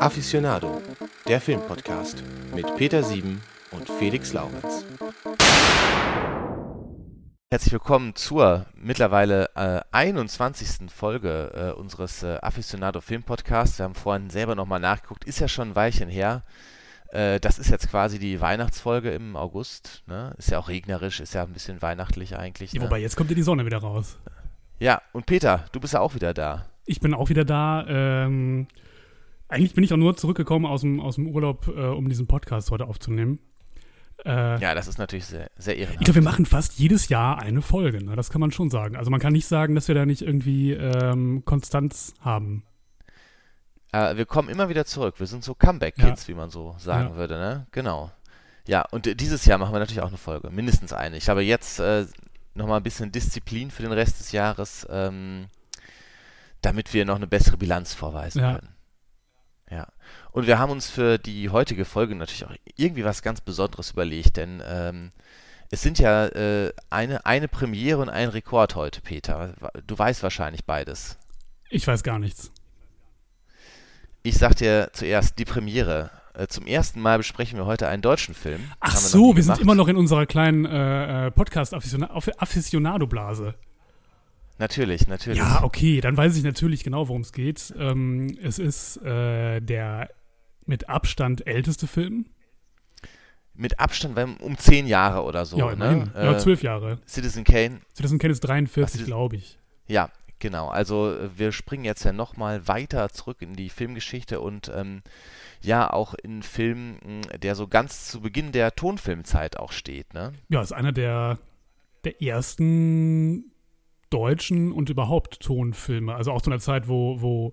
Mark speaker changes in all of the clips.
Speaker 1: Aficionado, der Filmpodcast mit Peter Sieben und Felix Laurenz.
Speaker 2: Herzlich willkommen zur mittlerweile äh, 21. Folge äh, unseres äh, Aficionado Film Podcasts. Wir haben vorhin selber nochmal nachgeguckt, ist ja schon ein Weilchen her. Äh, das ist jetzt quasi die Weihnachtsfolge im August. Ne? Ist ja auch regnerisch, ist ja ein bisschen weihnachtlich eigentlich.
Speaker 3: Ja,
Speaker 2: ne?
Speaker 3: wobei, jetzt kommt ja die Sonne wieder raus.
Speaker 2: Ja, und Peter, du bist ja auch wieder da.
Speaker 3: Ich bin auch wieder da. Ähm, eigentlich bin ich auch nur zurückgekommen aus dem, aus dem Urlaub, äh, um diesen Podcast heute aufzunehmen. Äh,
Speaker 2: Ja, das ist natürlich sehr, sehr
Speaker 3: ich
Speaker 2: ehrenhaft.
Speaker 3: glaube, wir machen fast jedes Jahr eine Folge. Ne? Das kann man schon sagen. Also man kann nicht sagen, dass wir da nicht irgendwie ähm, Konstanz haben.
Speaker 2: Äh, wir kommen immer wieder zurück. Wir sind so Comeback-Kids, wie man so sagen
Speaker 3: Ja.
Speaker 2: würde, ne? Genau. Ja, und äh, dieses Jahr machen wir natürlich auch eine Folge. Mindestens eine. Ich habe jetzt äh, nochmal ein bisschen Disziplin für den Rest des Jahres, ähm, damit wir noch eine bessere Bilanz vorweisen
Speaker 3: Ja.
Speaker 2: können. Ja. Und wir haben uns für die heutige Folge natürlich auch irgendwie was ganz Besonderes überlegt, denn ähm, es sind ja äh, eine, eine Premiere und ein Rekord heute, Peter. Du weißt wahrscheinlich beides.
Speaker 3: Ich weiß gar nichts.
Speaker 2: Ich sag dir zuerst die Premiere. Äh, Zum ersten Mal besprechen wir heute einen deutschen Film.
Speaker 3: Ach
Speaker 2: wir
Speaker 3: so,
Speaker 2: nie
Speaker 3: wir sind immer noch in unserer kleinen äh, äh, Podcast-Aficionado-Blase.
Speaker 2: Natürlich, natürlich.
Speaker 3: Ja, okay, dann weiß ich natürlich genau, worum es geht. Ähm, es ist äh, der mit Abstand älteste Film.
Speaker 2: Mit Abstand weil um zehn Jahre oder so.
Speaker 3: ja, immerhin.
Speaker 2: ne?
Speaker 3: ja,
Speaker 2: Äh,
Speaker 3: zwölf Jahre.
Speaker 2: Citizen Kane.
Speaker 3: Citizen Kane ist 43,
Speaker 2: Was ist-
Speaker 3: glaube ich.
Speaker 2: Ja, genau. Also äh, wir springen jetzt ja nochmal weiter zurück in die Filmgeschichte und ähm, ja, auch in einen Film, mh, der so ganz zu Beginn der Tonfilmzeit auch steht, ne?
Speaker 3: Ja, ist einer der, der ersten deutschen und überhaupt Tonfilme. Also auch zu einer Zeit, wo, wo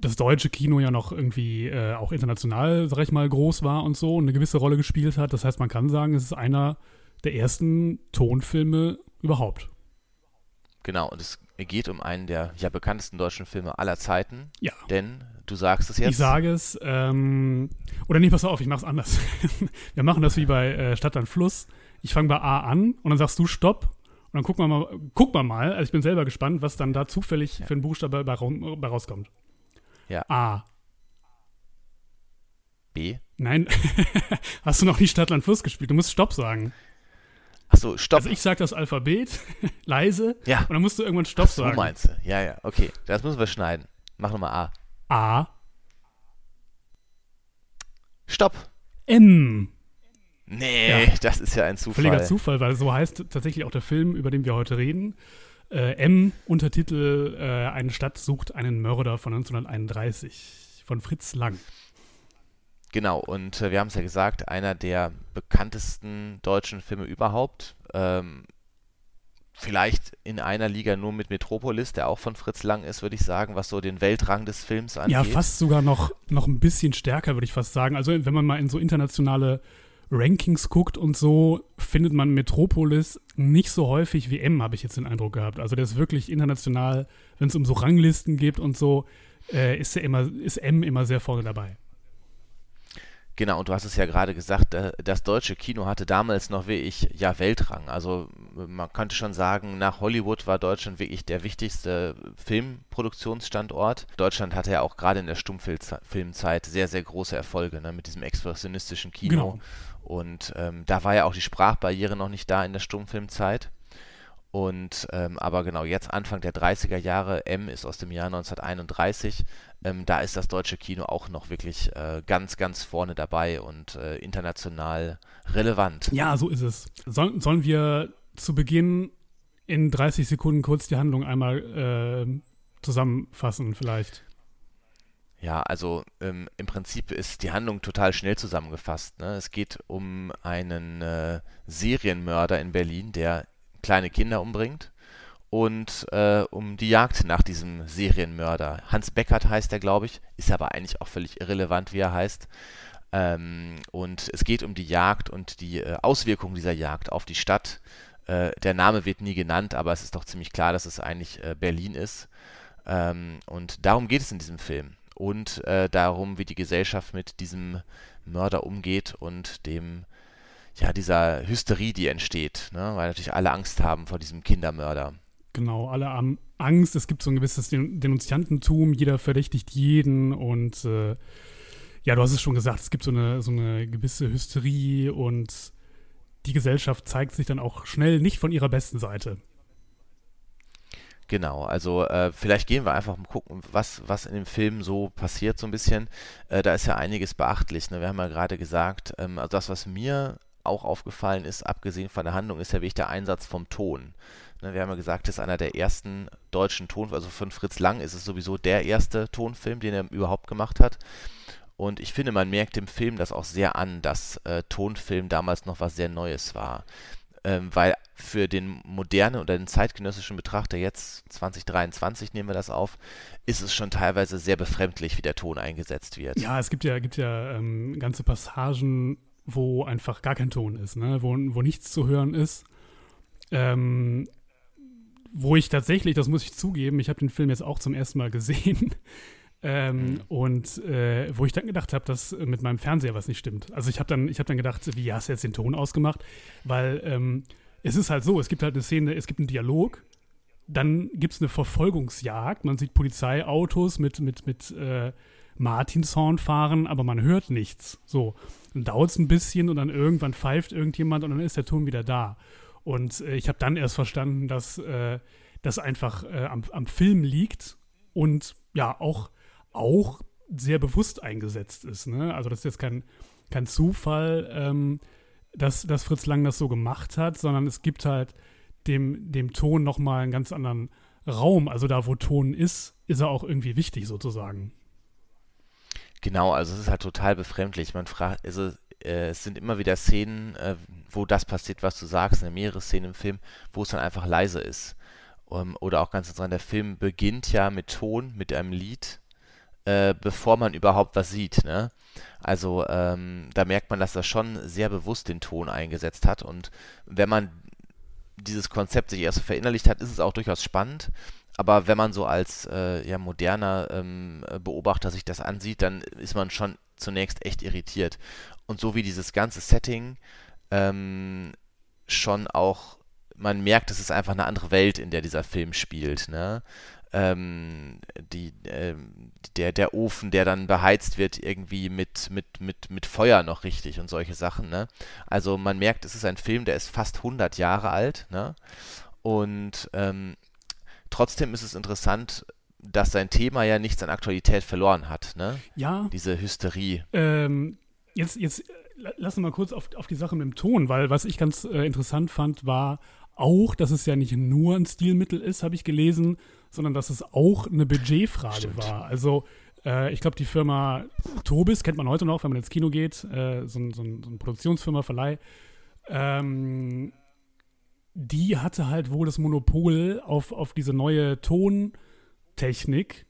Speaker 3: das deutsche Kino ja noch irgendwie äh, auch international, sag ich mal, groß war und so und eine gewisse Rolle gespielt hat. Das heißt, man kann sagen, es ist einer der ersten Tonfilme überhaupt.
Speaker 2: Genau, und es geht um einen der ja bekanntesten deutschen Filme aller Zeiten,
Speaker 3: Ja.
Speaker 2: denn du sagst es jetzt.
Speaker 3: Ich sage es, ähm, oder nee, pass auf, ich mach's anders. Wir machen das wie bei äh, Stadt an Fluss. Ich fange bei A an und dann sagst du Stopp. Dann gucken wir mal, guck mal mal, also ich bin selber gespannt, was dann da zufällig für ein Buchstabe bei, rauskommt.
Speaker 2: Ja.
Speaker 3: A.
Speaker 2: B.
Speaker 3: Nein, hast du noch nie Stadtland Fluss gespielt? Du musst Stopp sagen.
Speaker 2: Achso, stopp.
Speaker 3: Also ich sag das Alphabet leise
Speaker 2: ja,
Speaker 3: und dann musst du irgendwann Stopp
Speaker 2: so
Speaker 3: sagen.
Speaker 2: meinst du. Ja, ja, okay. Das müssen wir schneiden. Mach nochmal A.
Speaker 3: A.
Speaker 2: Stopp.
Speaker 3: M.
Speaker 2: Nee,
Speaker 3: Ja.
Speaker 2: das ist ja ein Zufall.
Speaker 3: Völliger Zufall, weil so heißt tatsächlich auch der Film, über den wir heute reden. Äh, M, Untertitel äh, Eine Stadt sucht einen Mörder von 1931 von Fritz Lang.
Speaker 2: Genau, und äh, wir haben es ja gesagt, einer der bekanntesten deutschen Filme überhaupt. Ähm, vielleicht in einer Liga nur mit Metropolis, der auch von Fritz Lang ist, würde ich sagen, was so den Weltrang des Films angeht.
Speaker 3: Ja, fast sogar noch, noch ein bisschen stärker, würde ich fast sagen. Also, wenn man mal in so internationale Rankings guckt und so, findet man Metropolis nicht so häufig wie M, habe ich jetzt den Eindruck gehabt. Also, der ist wirklich international, wenn es um so Ranglisten geht und so, äh, ist, immer, ist M immer sehr vorne dabei.
Speaker 2: Genau, und du hast es ja gerade gesagt, äh, das deutsche Kino hatte damals noch wirklich ja Weltrang. Also man könnte schon sagen, nach Hollywood war Deutschland wirklich der wichtigste Filmproduktionsstandort. Deutschland hatte ja auch gerade in der Stummfilmzeit sehr, sehr große Erfolge ne, mit diesem expressionistischen Kino.
Speaker 3: Genau.
Speaker 2: Und ähm, da war ja auch die Sprachbarriere noch nicht da in der Stummfilmzeit. Und ähm, aber genau, jetzt Anfang der 30er Jahre, M ist aus dem Jahr 1931, ähm, da ist das deutsche Kino auch noch wirklich äh, ganz, ganz vorne dabei und äh, international relevant.
Speaker 3: Ja, so ist es. Soll, sollen wir zu Beginn in 30 Sekunden kurz die Handlung einmal äh, zusammenfassen, vielleicht?
Speaker 2: Ja, also ähm, im Prinzip ist die Handlung total schnell zusammengefasst. Ne? Es geht um einen äh, Serienmörder in Berlin, der kleine Kinder umbringt und äh, um die Jagd nach diesem Serienmörder. Hans Beckert heißt er, glaube ich, ist aber eigentlich auch völlig irrelevant, wie er heißt. Ähm, und es geht um die Jagd und die äh, Auswirkungen dieser Jagd auf die Stadt. Äh, der Name wird nie genannt, aber es ist doch ziemlich klar, dass es eigentlich äh, Berlin ist. Ähm, und darum geht es in diesem Film. Und äh, darum, wie die Gesellschaft mit diesem Mörder umgeht und dem, ja, dieser Hysterie, die entsteht, ne? weil natürlich alle Angst haben vor diesem Kindermörder.
Speaker 3: Genau, alle am Angst, es gibt so ein gewisses Denunziantentum, jeder verdächtigt jeden und äh, ja, du hast es schon gesagt, es gibt so eine, so eine gewisse Hysterie und die Gesellschaft zeigt sich dann auch schnell nicht von ihrer besten Seite.
Speaker 2: Genau, also äh, vielleicht gehen wir einfach mal gucken, was, was in dem Film so passiert, so ein bisschen. Äh, da ist ja einiges beachtlich. Ne? Wir haben ja gerade gesagt, ähm, also das, was mir auch aufgefallen ist, abgesehen von der Handlung, ist ja wirklich der Einsatz vom Ton. Ne? Wir haben ja gesagt, das ist einer der ersten deutschen Tonfilme, also von Fritz Lang ist es sowieso der erste Tonfilm, den er überhaupt gemacht hat. Und ich finde, man merkt dem Film das auch sehr an, dass äh, Tonfilm damals noch was sehr Neues war ähm, weil für den modernen oder den zeitgenössischen Betrachter jetzt 2023 nehmen wir das auf, ist es schon teilweise sehr befremdlich, wie der Ton eingesetzt wird.
Speaker 3: Ja, es gibt ja, gibt ja ähm, ganze Passagen, wo einfach gar kein Ton ist, ne? wo, wo nichts zu hören ist. Ähm, wo ich tatsächlich, das muss ich zugeben, ich habe den Film jetzt auch zum ersten Mal gesehen, ähm, mhm. Und äh, wo ich dann gedacht habe, dass mit meinem Fernseher was nicht stimmt. Also ich habe dann, hab dann gedacht, wie hast du jetzt den Ton ausgemacht? Weil ähm, es ist halt so, es gibt halt eine Szene, es gibt einen Dialog, dann gibt es eine Verfolgungsjagd, man sieht Polizeiautos mit, mit, mit äh, Martinshorn fahren, aber man hört nichts. So, dann dauert es ein bisschen und dann irgendwann pfeift irgendjemand und dann ist der Ton wieder da. Und äh, ich habe dann erst verstanden, dass äh, das einfach äh, am, am Film liegt und ja auch auch sehr bewusst eingesetzt ist. Ne? Also das ist jetzt kein, kein Zufall, ähm, dass, dass Fritz Lang das so gemacht hat, sondern es gibt halt dem, dem Ton nochmal einen ganz anderen Raum. Also da, wo Ton ist, ist er auch irgendwie wichtig sozusagen.
Speaker 2: Genau, also es ist halt total befremdlich. Man fragt, also äh, es sind immer wieder Szenen, äh, wo das passiert, was du sagst, in mehrere Szenen im Film, wo es dann einfach leise ist. Um, oder auch ganz interessant, der Film beginnt ja mit Ton, mit einem Lied, äh, bevor man überhaupt was sieht. Ne? Also ähm, da merkt man, dass er schon sehr bewusst den Ton eingesetzt hat. Und wenn man dieses Konzept sich erst verinnerlicht hat, ist es auch durchaus spannend. Aber wenn man so als äh, ja, moderner ähm, Beobachter sich das ansieht, dann ist man schon zunächst echt irritiert. Und so wie dieses ganze Setting ähm, schon auch, man merkt, es ist einfach eine andere Welt, in der dieser Film spielt. Ne? ähm, die, äh, der, der Ofen, der dann beheizt wird, irgendwie mit, mit, mit, mit Feuer noch richtig und solche Sachen. Ne? Also man merkt, es ist ein Film, der ist fast 100 Jahre alt. Ne? Und ähm, trotzdem ist es interessant, dass sein Thema ja nichts an Aktualität verloren hat. Ne?
Speaker 3: Ja.
Speaker 2: Diese Hysterie.
Speaker 3: Ähm, jetzt, jetzt lass uns mal kurz auf, auf die Sache mit dem Ton, weil was ich ganz äh, interessant fand, war auch, dass es ja nicht nur ein Stilmittel ist, habe ich gelesen, sondern dass es auch eine Budgetfrage Stimmt. war. Also äh, ich glaube, die Firma Tobis kennt man heute noch, wenn man ins Kino geht, äh, so, so, so eine Produktionsfirma, Verleih. Ähm, die hatte halt wohl das Monopol auf, auf diese neue Tontechnik.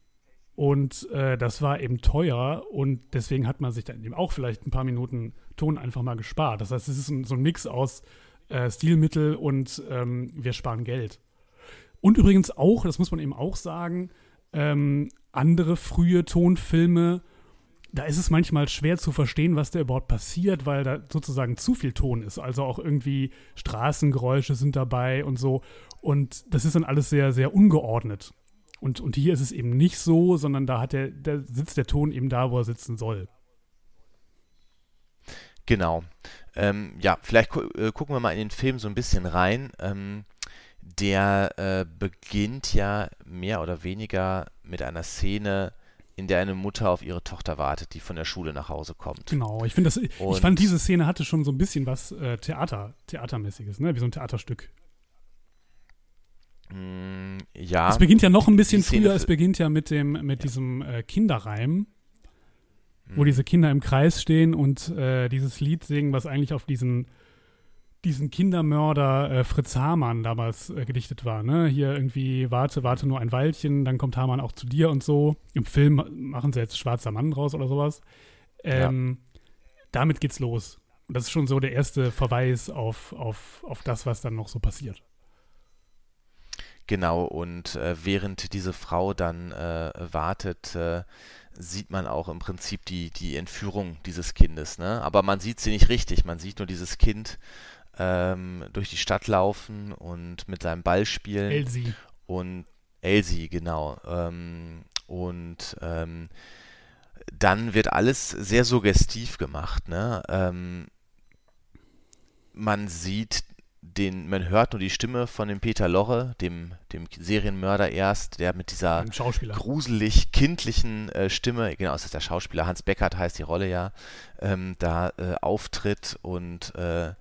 Speaker 3: Und äh, das war eben teuer und deswegen hat man sich dann eben auch vielleicht ein paar Minuten Ton einfach mal gespart. Das heißt, es ist ein, so ein Mix aus äh, Stilmittel und ähm, wir sparen Geld. Und übrigens auch, das muss man eben auch sagen, ähm, andere frühe Tonfilme, da ist es manchmal schwer zu verstehen, was da überhaupt passiert, weil da sozusagen zu viel Ton ist. Also auch irgendwie Straßengeräusche sind dabei und so. Und das ist dann alles sehr, sehr ungeordnet. Und, und hier ist es eben nicht so, sondern da hat der, da sitzt der Ton eben da, wo er sitzen soll.
Speaker 2: Genau. Ähm, ja, vielleicht gu äh, gucken wir mal in den Film so ein bisschen rein. Ähm, der äh, beginnt ja mehr oder weniger mit einer Szene, in der eine Mutter auf ihre Tochter wartet, die von der Schule nach Hause kommt.
Speaker 3: Genau, ich finde das, ich fand diese Szene hatte schon so ein bisschen was äh, Theater, Theatermäßiges, ne? Wie so ein Theaterstück.
Speaker 2: Mm, ja.
Speaker 3: Es beginnt ja noch ein bisschen früher, es beginnt ja mit dem, mit ja. diesem äh, Kinderreim, wo mhm. diese Kinder im Kreis stehen und äh, dieses Lied singen, was eigentlich auf diesen diesen Kindermörder äh, Fritz Hamann damals äh, gedichtet war. Ne? Hier irgendwie, warte, warte nur ein Weilchen, dann kommt Hamann auch zu dir und so. Im Film machen sie jetzt Schwarzer Mann draus oder sowas. Ähm, ja. Damit geht's los. Und das ist schon so der erste Verweis auf, auf, auf das, was dann noch so passiert.
Speaker 2: Genau, und äh, während diese Frau dann äh, wartet, äh, sieht man auch im Prinzip die, die Entführung dieses Kindes. Ne? Aber man sieht sie nicht richtig, man sieht nur dieses Kind ähm, durch die Stadt laufen und mit seinem Ball spielen.
Speaker 3: Elsie.
Speaker 2: Und Elsie, genau. Ähm, und ähm, dann wird alles sehr suggestiv gemacht. Ne? Ähm, man sieht den, man hört nur die Stimme von dem Peter Lorre, dem, dem Serienmörder erst, der mit dieser gruselig kindlichen äh, Stimme, genau, es ist der Schauspieler, Hans Beckert heißt die Rolle ja, ähm, da äh, auftritt und äh,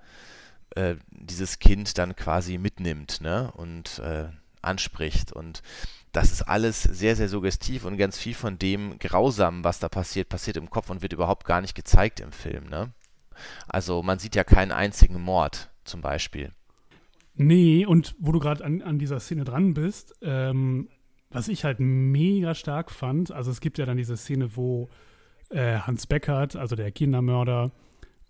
Speaker 2: äh dieses Kind dann quasi mitnimmt ne? und äh, anspricht. Und das ist alles sehr, sehr suggestiv und ganz viel von dem Grausamen, was da passiert, passiert im Kopf und wird überhaupt gar nicht gezeigt im Film. Ne? Also man sieht ja keinen einzigen Mord zum Beispiel.
Speaker 3: Nee, und wo du gerade an, an dieser Szene dran bist, ähm, was ich halt mega stark fand, also es gibt ja dann diese Szene, wo äh, Hans Beckert, also der Kindermörder,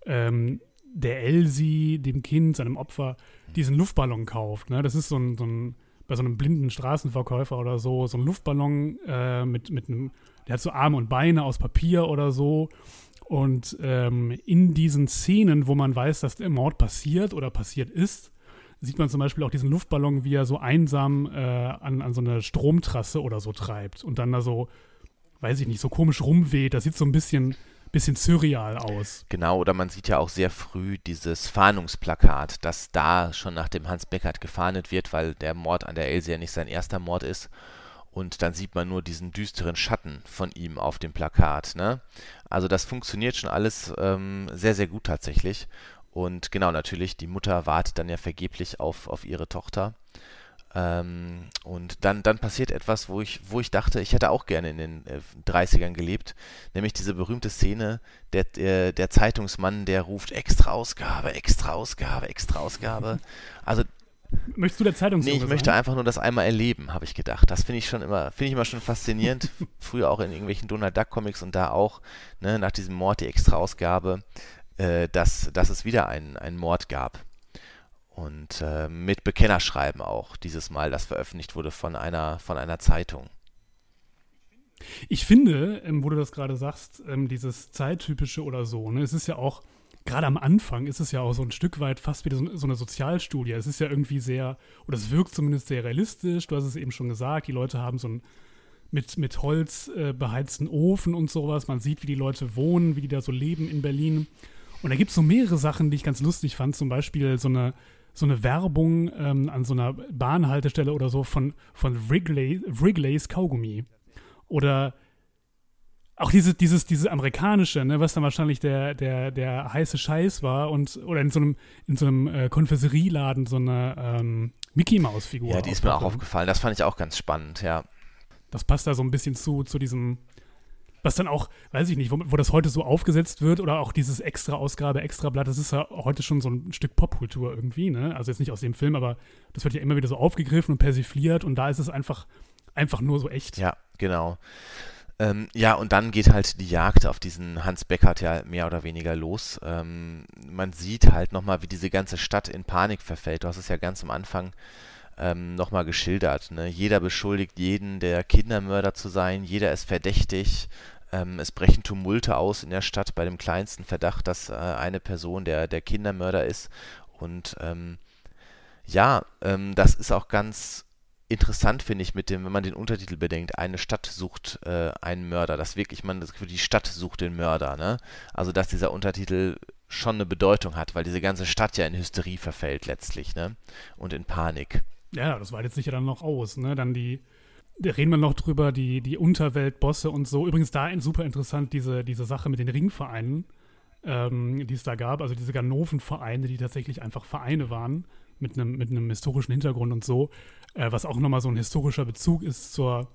Speaker 3: ähm, der Elsie, dem Kind, seinem Opfer, diesen Luftballon kauft. Ne? Das ist so ein, so ein, bei so einem blinden Straßenverkäufer oder so, so ein Luftballon äh, mit, mit einem, der hat so Arme und Beine aus Papier oder so. Und ähm, in diesen Szenen, wo man weiß, dass der Mord passiert oder passiert ist, sieht man zum Beispiel auch diesen Luftballon, wie er so einsam äh, an, an so eine Stromtrasse oder so treibt und dann da so, weiß ich nicht, so komisch rumweht. Das sieht so ein bisschen, bisschen surreal aus.
Speaker 2: Genau, oder man sieht ja auch sehr früh dieses Fahndungsplakat, dass da schon nach dem Hans Beckert gefahndet wird, weil der Mord an der Else ja nicht sein erster Mord ist. Und dann sieht man nur diesen düsteren Schatten von ihm auf dem Plakat. Ne? Also das funktioniert schon alles ähm, sehr, sehr gut tatsächlich. Und genau, natürlich, die Mutter wartet dann ja vergeblich auf, auf ihre Tochter. Ähm, und dann, dann passiert etwas, wo ich, wo ich dachte, ich hätte auch gerne in den äh, 30ern gelebt, nämlich diese berühmte Szene, der, der, der Zeitungsmann, der ruft extra Ausgabe, extra Ausgabe, extra Ausgabe. Also
Speaker 3: Möchtest du der Zeitungsjunge
Speaker 2: Nee, ich möchte einfach nur das einmal erleben, habe ich gedacht. Das finde ich schon immer, finde ich immer schon faszinierend. Früher auch in irgendwelchen Donald Duck Comics und da auch, ne, nach diesem Mord die Extra-Ausgabe äh, dass, dass es wieder einen, einen Mord gab. Und äh, mit Bekennerschreiben auch dieses Mal, das veröffentlicht wurde von einer, von einer Zeitung.
Speaker 3: Ich finde, ähm, wo du das gerade sagst, ähm, dieses Zeittypische oder so, ne, es ist ja auch, gerade am Anfang ist es ja auch so ein Stück weit fast wieder so, so eine Sozialstudie. Es ist ja irgendwie sehr, oder es wirkt zumindest sehr realistisch. Du hast es eben schon gesagt, die Leute haben so ein mit, mit Holz äh, beheizten Ofen und sowas. Man sieht, wie die Leute wohnen, wie die da so leben in Berlin. Und da gibt es so mehrere Sachen, die ich ganz lustig fand. Zum Beispiel so eine, so eine Werbung ähm, an so einer Bahnhaltestelle oder so von, von Wrigley, Wrigleys Kaugummi. Oder auch diese, dieses, dieses amerikanische, ne, was dann wahrscheinlich der, der, der heiße Scheiß war und oder in so einem, in so einem äh, Konfesserieladen so eine ähm, Mickey Maus Figur.
Speaker 2: Ja, die ist mir auch aufgefallen. Das fand ich auch ganz spannend, ja.
Speaker 3: Das passt da so ein bisschen zu, zu diesem was dann auch, weiß ich nicht, wo, wo das heute so aufgesetzt wird oder auch dieses extra Ausgabe, extra Blatt, das ist ja heute schon so ein Stück Popkultur irgendwie, ne? Also jetzt nicht aus dem Film, aber das wird ja immer wieder so aufgegriffen und persifliert und da ist es einfach, einfach nur so echt.
Speaker 2: Ja, genau. Ähm, ja, und dann geht halt die Jagd auf diesen Hans Beckert ja mehr oder weniger los. Ähm, man sieht halt nochmal, wie diese ganze Stadt in Panik verfällt. Du hast es ja ganz am Anfang ähm, nochmal geschildert. Ne? Jeder beschuldigt jeden, der Kindermörder zu sein, jeder ist verdächtig. Ähm, es brechen Tumulte aus in der Stadt bei dem kleinsten Verdacht, dass äh, eine Person der, der Kindermörder ist. Und ähm, ja, ähm, das ist auch ganz interessant, finde ich, mit dem, wenn man den Untertitel bedenkt, eine Stadt sucht äh, einen Mörder, dass wirklich man das Gefühl, die Stadt sucht den Mörder, ne? Also dass dieser Untertitel schon eine Bedeutung hat, weil diese ganze Stadt ja in Hysterie verfällt letztlich, ne? Und in Panik.
Speaker 3: Ja, das weitet sich ja dann noch aus, ne? Dann die da reden wir noch drüber, die, die Unterweltbosse und so. Übrigens da super interessant, diese, diese Sache mit den Ringvereinen, ähm, die es da gab. Also diese Ganoven-Vereine, die tatsächlich einfach Vereine waren mit einem mit historischen Hintergrund und so. Äh, was auch nochmal so ein historischer Bezug ist zur,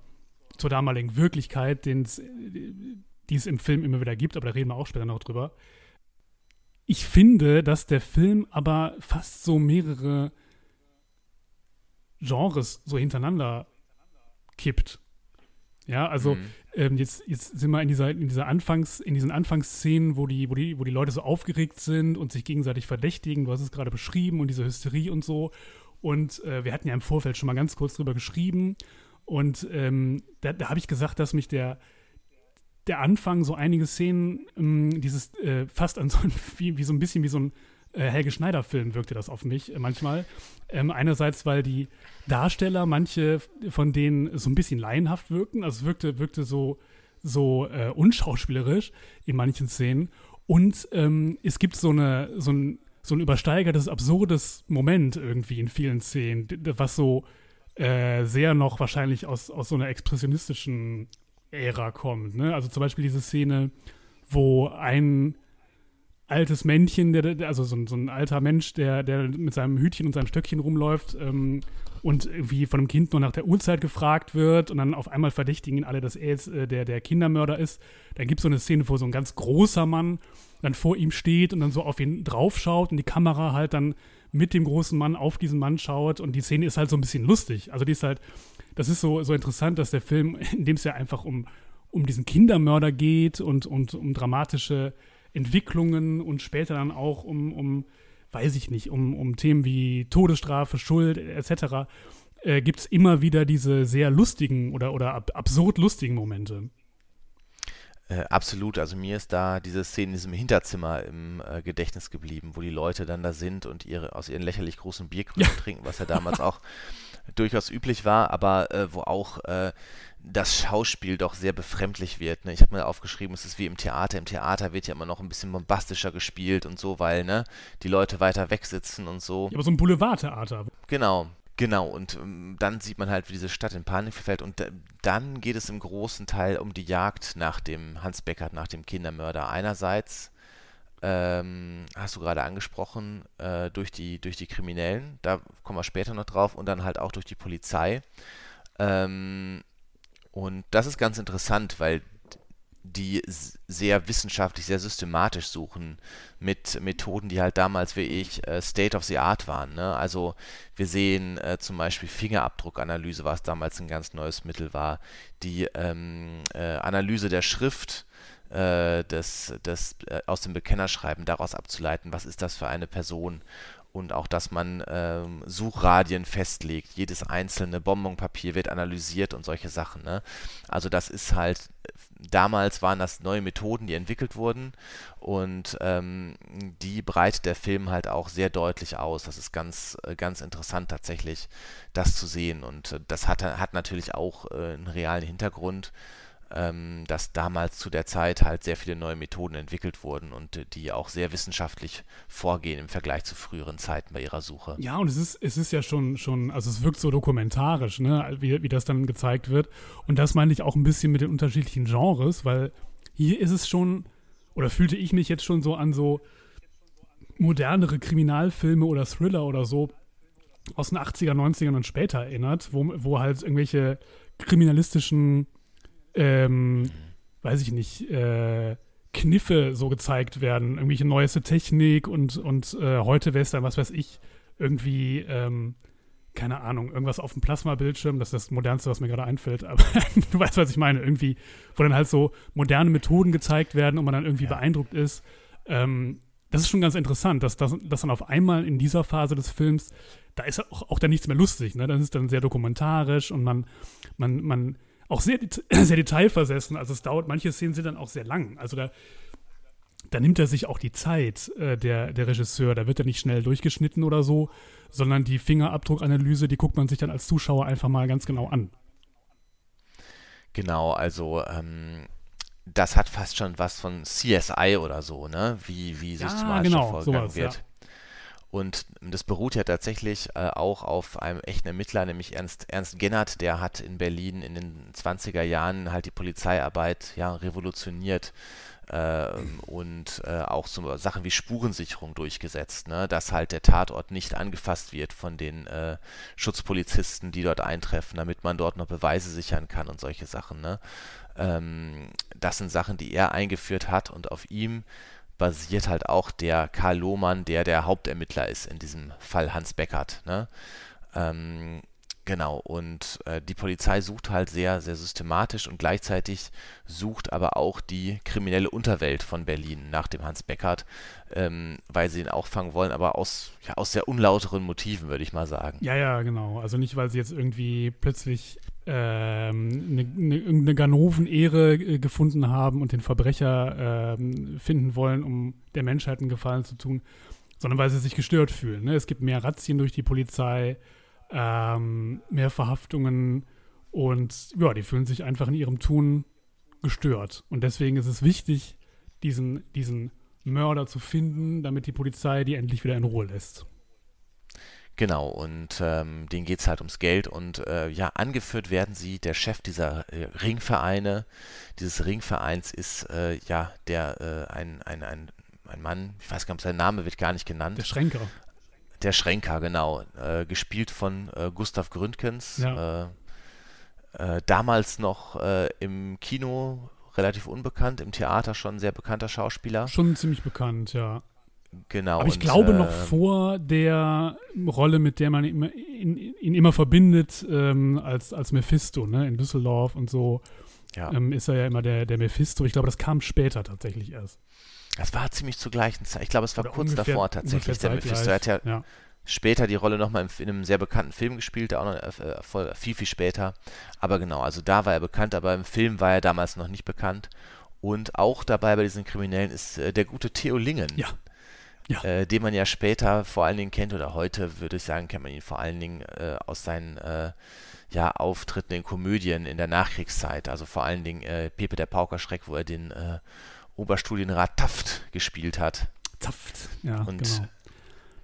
Speaker 3: zur damaligen Wirklichkeit, die es im Film immer wieder gibt. Aber da reden wir auch später noch drüber. Ich finde, dass der Film aber fast so mehrere Genres so hintereinander kippt. Ja, also mhm. ähm, jetzt, jetzt sind wir in dieser, in dieser Anfangs, in diesen Anfangsszenen, wo die, wo die, wo die Leute so aufgeregt sind und sich gegenseitig verdächtigen. Du hast es gerade beschrieben und diese Hysterie und so. Und äh, wir hatten ja im Vorfeld schon mal ganz kurz drüber geschrieben. Und ähm, da, da habe ich gesagt, dass mich der, der Anfang, so einige Szenen, ähm, dieses äh, fast an so ein, wie, wie so ein bisschen wie so ein Helge Schneider-Film wirkte das auf mich äh, manchmal. Ähm, einerseits, weil die Darsteller, manche von denen so ein bisschen laienhaft wirkten, also es wirkte, wirkte so, so äh, unschauspielerisch in manchen Szenen. Und ähm, es gibt so, eine, so, ein, so ein übersteigertes, absurdes Moment irgendwie in vielen Szenen, was so äh, sehr noch wahrscheinlich aus, aus so einer expressionistischen Ära kommt. Ne? Also zum Beispiel diese Szene, wo ein altes Männchen, der, also so ein, so ein, alter Mensch, der, der mit seinem Hütchen und seinem Stöckchen rumläuft ähm, und irgendwie von einem Kind nur nach der Uhrzeit gefragt wird und dann auf einmal verdächtigen ihn alle, dass er jetzt äh, der, der Kindermörder ist. Dann gibt es so eine Szene, wo so ein ganz großer Mann dann vor ihm steht und dann so auf ihn draufschaut und die Kamera halt dann mit dem großen Mann auf diesen Mann schaut und die Szene ist halt so ein bisschen lustig. Also die ist halt, das ist so, so interessant, dass der Film, in dem es ja einfach um, um diesen Kindermörder geht und, und um dramatische Entwicklungen und später dann auch um, um weiß ich nicht, um, um Themen wie Todesstrafe, Schuld etc., äh, gibt es immer wieder diese sehr lustigen oder, oder ab, absurd lustigen Momente.
Speaker 2: Äh, absolut, also mir ist da diese Szene in diesem Hinterzimmer im äh, Gedächtnis geblieben, wo die Leute dann da sind und ihre aus ihren lächerlich großen Bierkrügen ja. trinken, was ja damals auch durchaus üblich war, aber äh, wo auch äh, das Schauspiel doch sehr befremdlich wird. Ne? Ich habe mir aufgeschrieben, es ist wie im Theater. Im Theater wird ja immer noch ein bisschen bombastischer gespielt und so, weil ne, die Leute weiter weg sitzen und so.
Speaker 3: Ja, aber so ein Boulevardtheater.
Speaker 2: Genau, Genau, und ähm, dann sieht man halt, wie diese Stadt in Panik verfällt. Und dann geht es im großen Teil um die Jagd nach dem Hans Beckert, nach dem Kindermörder. Einerseits, ähm, hast du gerade angesprochen, äh, durch, die, durch die Kriminellen, da kommen wir später noch drauf, und dann halt auch durch die Polizei. Ähm, und das ist ganz interessant, weil die sehr wissenschaftlich, sehr systematisch suchen mit Methoden, die halt damals wie ich äh, State of the Art waren. Ne? Also wir sehen äh, zum Beispiel Fingerabdruckanalyse, was damals ein ganz neues Mittel war, die ähm, äh, Analyse der Schrift äh, des, des, äh, aus dem Bekennerschreiben, daraus abzuleiten, was ist das für eine Person und auch, dass man ähm, Suchradien festlegt. Jedes einzelne Bonbonpapier wird analysiert und solche Sachen. Ne? Also das ist halt, damals waren das neue Methoden, die entwickelt wurden und ähm, die breitet der Film halt auch sehr deutlich aus. Das ist ganz, äh, ganz interessant tatsächlich, das zu sehen und äh, das hat, hat natürlich auch äh, einen realen Hintergrund ähm, dass damals zu der Zeit halt sehr viele neue Methoden entwickelt wurden und die auch sehr wissenschaftlich vorgehen im Vergleich zu früheren Zeiten bei ihrer Suche.
Speaker 3: Ja, und es ist, es ist ja schon, schon, also es wirkt so dokumentarisch, ne, wie, wie das dann gezeigt wird. Und das meine ich auch ein bisschen mit den unterschiedlichen Genres, weil hier ist es schon, oder fühlte ich mich jetzt schon so an so modernere Kriminalfilme oder Thriller oder so aus den 80er, 90ern und später erinnert, wo, wo halt irgendwelche kriminalistischen ähm, weiß ich nicht, äh, Kniffe so gezeigt werden, irgendwelche neueste Technik und, und äh, heute wäre es dann, was weiß ich, irgendwie, ähm, keine Ahnung, irgendwas auf dem Plasmabildschirm, das ist das Modernste, was mir gerade einfällt, aber du weißt, was ich meine, irgendwie, wo dann halt so moderne Methoden gezeigt werden und man dann irgendwie ja. beeindruckt ist. Ähm, das ist schon ganz interessant, dass, dass, dass dann auf einmal in dieser Phase des Films, da ist auch, auch dann nichts mehr lustig, ne? Das ist dann sehr dokumentarisch und man, man, man auch sehr, sehr detailversessen. Also es dauert, manche Szenen sind dann auch sehr lang. Also da, da nimmt er sich auch die Zeit, äh, der, der Regisseur. Da wird er nicht schnell durchgeschnitten oder so, sondern die Fingerabdruckanalyse, die guckt man sich dann als Zuschauer einfach mal ganz genau an.
Speaker 2: Genau, also ähm, das hat fast schon was von CSI oder so, ne? Wie, wie systematisch ja, genau, vorgegangen sowas, wird. Ja. Und das beruht ja tatsächlich äh, auch auf einem echten Ermittler, nämlich Ernst, Ernst Gennert, der hat in Berlin in den 20er Jahren halt die Polizeiarbeit ja revolutioniert äh, und äh, auch so Sachen wie Spurensicherung durchgesetzt, ne? dass halt der Tatort nicht angefasst wird von den äh, Schutzpolizisten, die dort eintreffen, damit man dort noch Beweise sichern kann und solche Sachen. Ne? Ähm, das sind Sachen, die er eingeführt hat und auf ihm basiert halt auch der Karl Lohmann, der der Hauptermittler ist in diesem Fall Hans Beckert. Ne? Ähm, genau, und äh, die Polizei sucht halt sehr, sehr systematisch und gleichzeitig sucht aber auch die kriminelle Unterwelt von Berlin nach dem Hans Beckert, ähm, weil sie ihn auch fangen wollen, aber aus, ja, aus sehr unlauteren Motiven, würde ich mal sagen.
Speaker 3: Ja, ja, genau. Also nicht, weil sie jetzt irgendwie plötzlich eine, eine, irgendeine Ganoven-Ehre äh, gefunden haben und den Verbrecher ähm, finden wollen, um der Menschheit einen Gefallen zu tun, sondern weil sie sich gestört fühlen. Ne? Es gibt mehr Razzien durch die Polizei, ähm, mehr Verhaftungen und ja, die fühlen sich einfach in ihrem Tun gestört. Und deswegen ist es wichtig, diesen, diesen Mörder zu finden, damit die Polizei die endlich wieder in Ruhe lässt.
Speaker 2: Genau, und ähm, denen geht es halt ums Geld und äh, ja, angeführt werden sie, der Chef dieser äh, Ringvereine, dieses Ringvereins ist äh, ja der äh, ein, ein, ein, ein Mann, ich weiß gar nicht, sein Name wird gar nicht genannt.
Speaker 3: Der Schränker.
Speaker 2: Der Schränker, genau, äh, gespielt von äh, Gustav Gründgens.
Speaker 3: Ja.
Speaker 2: damals noch im Kino relativ unbekannt, im Theater schon ein sehr bekannter Schauspieler.
Speaker 3: Schon ziemlich bekannt, ja.
Speaker 2: Genau.
Speaker 3: Aber ich und, glaube noch äh, vor der Rolle, mit der man ihn, ihn, ihn immer verbindet, ähm, als, als Mephisto, ne, in Düsseldorf und so, ja. ähm, ist er ja immer der, der Mephisto. Ich glaube, das kam später tatsächlich erst.
Speaker 2: Das war ziemlich zur gleichen Zeit. Ich glaube, es war Oder kurz ungefähr, davor tatsächlich der Mephisto. Er hat ja, ja, später die Rolle nochmal in, einem sehr bekannten Film gespielt, auch noch äh, viel, viel später. Aber genau, also da war er bekannt, aber im Film war er damals noch nicht bekannt. Und auch dabei bei diesen Kriminellen ist äh, der gute Theo Lingen.
Speaker 3: Ja
Speaker 2: ja. äh, den man ja später vor allen Dingen kennt oder heute würde ich sagen, kennt man ihn vor allen Dingen äh, aus seinen äh, ja, Auftritten in Komödien in der Nachkriegszeit. Also vor allen Dingen äh, Pepe der Paukerschreck, wo er den äh, Oberstudienrat Taft gespielt hat.
Speaker 3: Taft, ja.
Speaker 2: Und
Speaker 3: genau.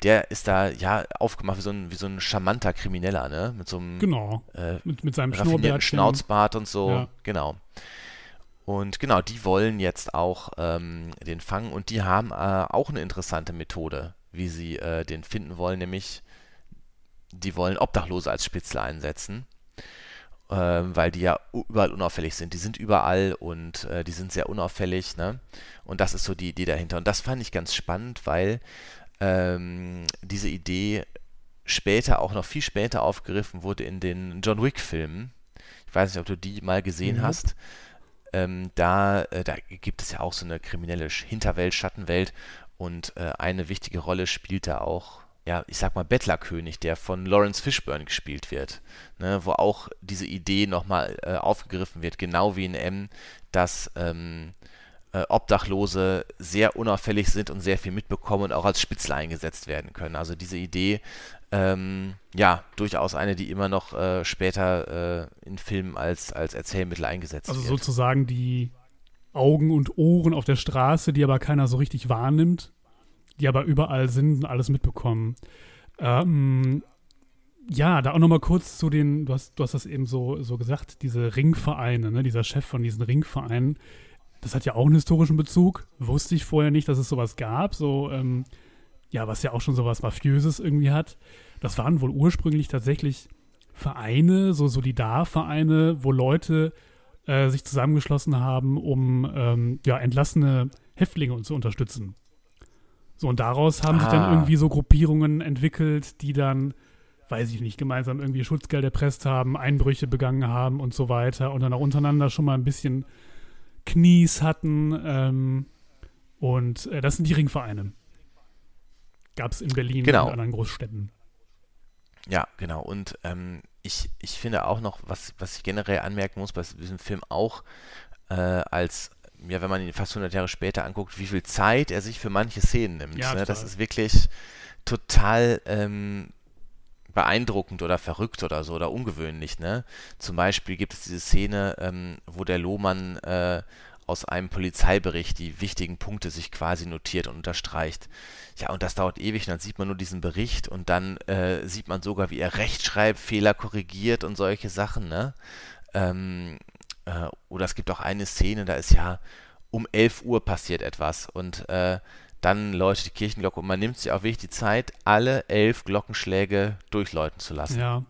Speaker 2: der ist da ja aufgemacht wie so ein, wie so ein charmanter Krimineller, ne? Mit so einem
Speaker 3: genau.
Speaker 2: Äh,
Speaker 3: mit, mit seinem
Speaker 2: Schnauzbart und so. Ja. Genau. Und genau, die wollen jetzt auch ähm, den fangen und die haben äh, auch eine interessante Methode, wie sie äh, den finden wollen, nämlich die wollen Obdachlose als Spitzel einsetzen, äh, weil die ja überall unauffällig sind. Die sind überall und äh, die sind sehr unauffällig, ne? Und das ist so die Idee dahinter. Und das fand ich ganz spannend, weil ähm, diese Idee später, auch noch viel später aufgegriffen wurde in den John Wick-Filmen. Ich weiß nicht, ob du die mal gesehen mhm. hast ähm, da, äh, da gibt es ja auch so eine kriminelle Hinterwelt, Schattenwelt und äh, eine wichtige Rolle spielt da auch, ja, ich sag mal Bettlerkönig, der von Lawrence Fishburne gespielt wird, ne, wo auch diese Idee nochmal äh, aufgegriffen wird, genau wie in M, dass ähm, äh, Obdachlose sehr unauffällig sind und sehr viel mitbekommen und auch als Spitzel eingesetzt werden können. Also diese Idee, ähm, ja, durchaus eine, die immer noch äh, später äh, in Filmen als, als Erzählmittel eingesetzt
Speaker 3: also
Speaker 2: wird.
Speaker 3: Also sozusagen die Augen und Ohren auf der Straße, die aber keiner so richtig wahrnimmt, die aber überall sind und alles mitbekommen. Ähm, ja, da auch nochmal kurz zu den, du hast, du hast das eben so, so gesagt, diese Ringvereine, ne, dieser Chef von diesen Ringvereinen, das hat ja auch einen historischen Bezug. Wusste ich vorher nicht, dass es sowas gab. So, ähm, ja, was ja auch schon sowas Mafiöses irgendwie hat. Das waren wohl ursprünglich tatsächlich Vereine, so Solidarvereine, wo Leute äh, sich zusammengeschlossen haben, um ähm, ja, entlassene Häftlinge zu unterstützen. So, und daraus haben ah. sich dann ah. irgendwie so Gruppierungen entwickelt, die dann, weiß ich nicht, gemeinsam irgendwie Schutzgeld erpresst haben, Einbrüche begangen haben und so weiter und dann auch untereinander schon mal ein bisschen Knies hatten. Ähm, und äh, das sind die Ringvereine. Gab es in Berlin
Speaker 2: genau.
Speaker 3: und anderen Großstädten.
Speaker 2: Ja, genau. Und ähm, ich, ich finde auch noch, was, was ich generell anmerken muss bei diesem Film auch, äh, als, ja, wenn man ihn fast 100 Jahre später anguckt, wie viel Zeit er sich für manche Szenen nimmt. Ja, ne? Das ist wirklich total ähm, beeindruckend oder verrückt oder so oder ungewöhnlich. Ne? Zum Beispiel gibt es diese Szene, ähm, wo der Lohmann äh, aus einem Polizeibericht die wichtigen Punkte sich quasi notiert und unterstreicht. Ja, und das dauert ewig und dann sieht man nur diesen Bericht und dann äh, sieht man sogar, wie er Rechtschreibfehler korrigiert und solche Sachen, ne? Ähm, äh, oder es gibt auch eine Szene, da ist ja um 11 Uhr passiert etwas und äh, dann läutet die Kirchenglocke und man nimmt sich auch wirklich die Zeit, alle elf Glockenschläge durchläuten zu lassen.
Speaker 3: Ja,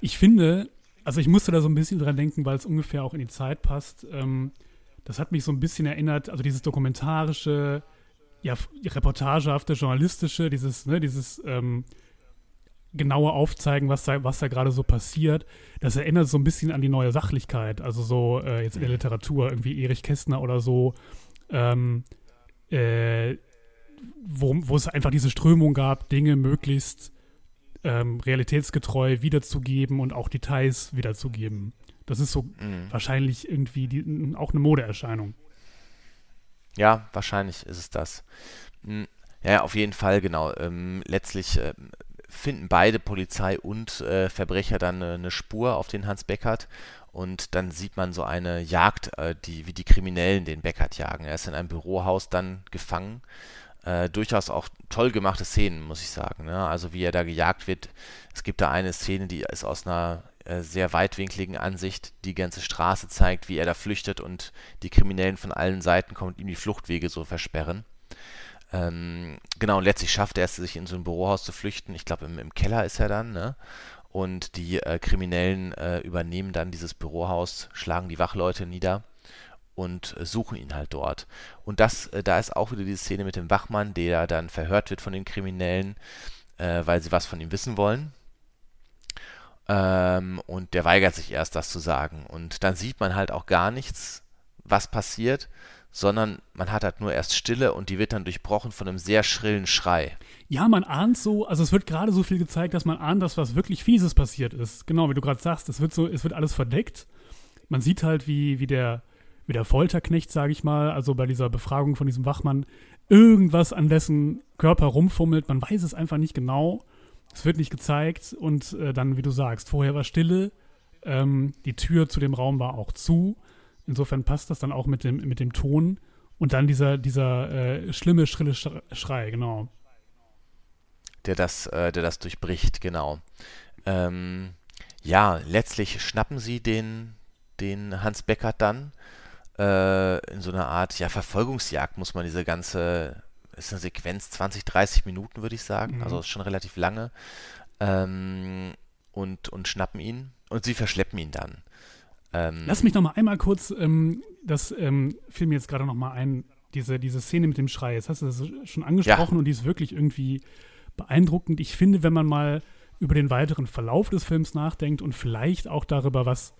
Speaker 3: ich finde, also ich musste da so ein bisschen dran denken, weil es ungefähr auch in die Zeit passt. Ähm, das hat mich so ein bisschen erinnert, also dieses dokumentarische, ja, reportagehafte, journalistische, dieses, ne, dieses ähm, genaue Aufzeigen, was da, was da gerade so passiert, das erinnert so ein bisschen an die neue Sachlichkeit. Also so äh, jetzt in der mhm. Literatur, irgendwie Erich Kästner oder so, ähm, äh, wo, wo es einfach diese Strömung gab, Dinge möglichst ähm, realitätsgetreu wiederzugeben und auch Details wiederzugeben. Das ist so mhm. wahrscheinlich irgendwie die, auch eine Modeerscheinung.
Speaker 2: Ja, wahrscheinlich ist es das. Hm, Ja, auf jeden Fall, genau. Ähm, letztlich äh, finden beide Polizei und äh, Verbrecher dann eine, eine Spur auf den Hans Beckert und dann sieht man so eine Jagd, äh, die, wie die Kriminellen den Beckert jagen. Er ist in einem Bürohaus dann gefangen. Äh, durchaus auch toll gemachte Szenen, muss ich sagen. Ne? Also wie er da gejagt wird. Es gibt da eine Szene, die ist aus einer äh, sehr weitwinkligen Ansicht die ganze Straße zeigt, wie er da flüchtet und die Kriminellen von allen Seiten kommen und ihm die Fluchtwege so versperren. Ähm, genau, und letztlich schafft er es, sich in so ein Bürohaus zu flüchten. Ich glaube, im, im Keller ist er dann, ne? Und die äh, Kriminellen äh, übernehmen dann dieses Bürohaus, schlagen die Wachleute nieder und äh, suchen ihn halt dort. Und das, äh, da ist auch wieder die Szene mit dem Wachmann, der dann verhört wird von den Kriminellen, äh, weil sie was von ihm wissen wollen. Ähm, und der weigert sich erst, das zu sagen. Und dann sieht man halt auch gar nichts, was passiert, sondern man hat halt nur erst Stille und die wird dann durchbrochen von einem sehr schrillen Schrei.
Speaker 3: Ja, man ahnt so, also es wird gerade so viel gezeigt, dass man ahnt, dass was wirklich Fieses passiert ist. Genau, wie du gerade sagst, es wird so, es wird alles verdeckt. Man sieht halt, wie, wie der, wie der Folterknecht, sage ich mal, also bei dieser Befragung von diesem Wachmann, irgendwas an dessen Körper rumfummelt. Man weiß es einfach nicht genau. Es wird nicht gezeigt und äh, dann, wie du sagst, vorher war Stille. Ähm, die Tür zu dem Raum war auch zu. Insofern passt das dann auch mit dem, mit dem Ton. Und dann dieser, dieser äh, schlimme, schrille Schrei, genau.
Speaker 2: Der das, äh, der das durchbricht, genau. Ähm, ja, letztlich schnappen sie den, den Hans Beckert dann äh, in so einer Art ja, Verfolgungsjagd, muss man diese ganze, ist eine Sequenz 20, 30 Minuten, würde ich sagen. Mhm. Also ist schon relativ lange. Ähm, und, und schnappen ihn und sie verschleppen ihn dann.
Speaker 3: Ähm, Lass mich noch mal einmal kurz, ähm, das ähm, fiel mir jetzt gerade noch mal ein, diese, diese Szene mit dem Schrei. Jetzt hast du das schon angesprochen ja. und die ist wirklich irgendwie beeindruckend. Ich finde, wenn man mal über den weiteren Verlauf des Films nachdenkt und vielleicht auch darüber, was,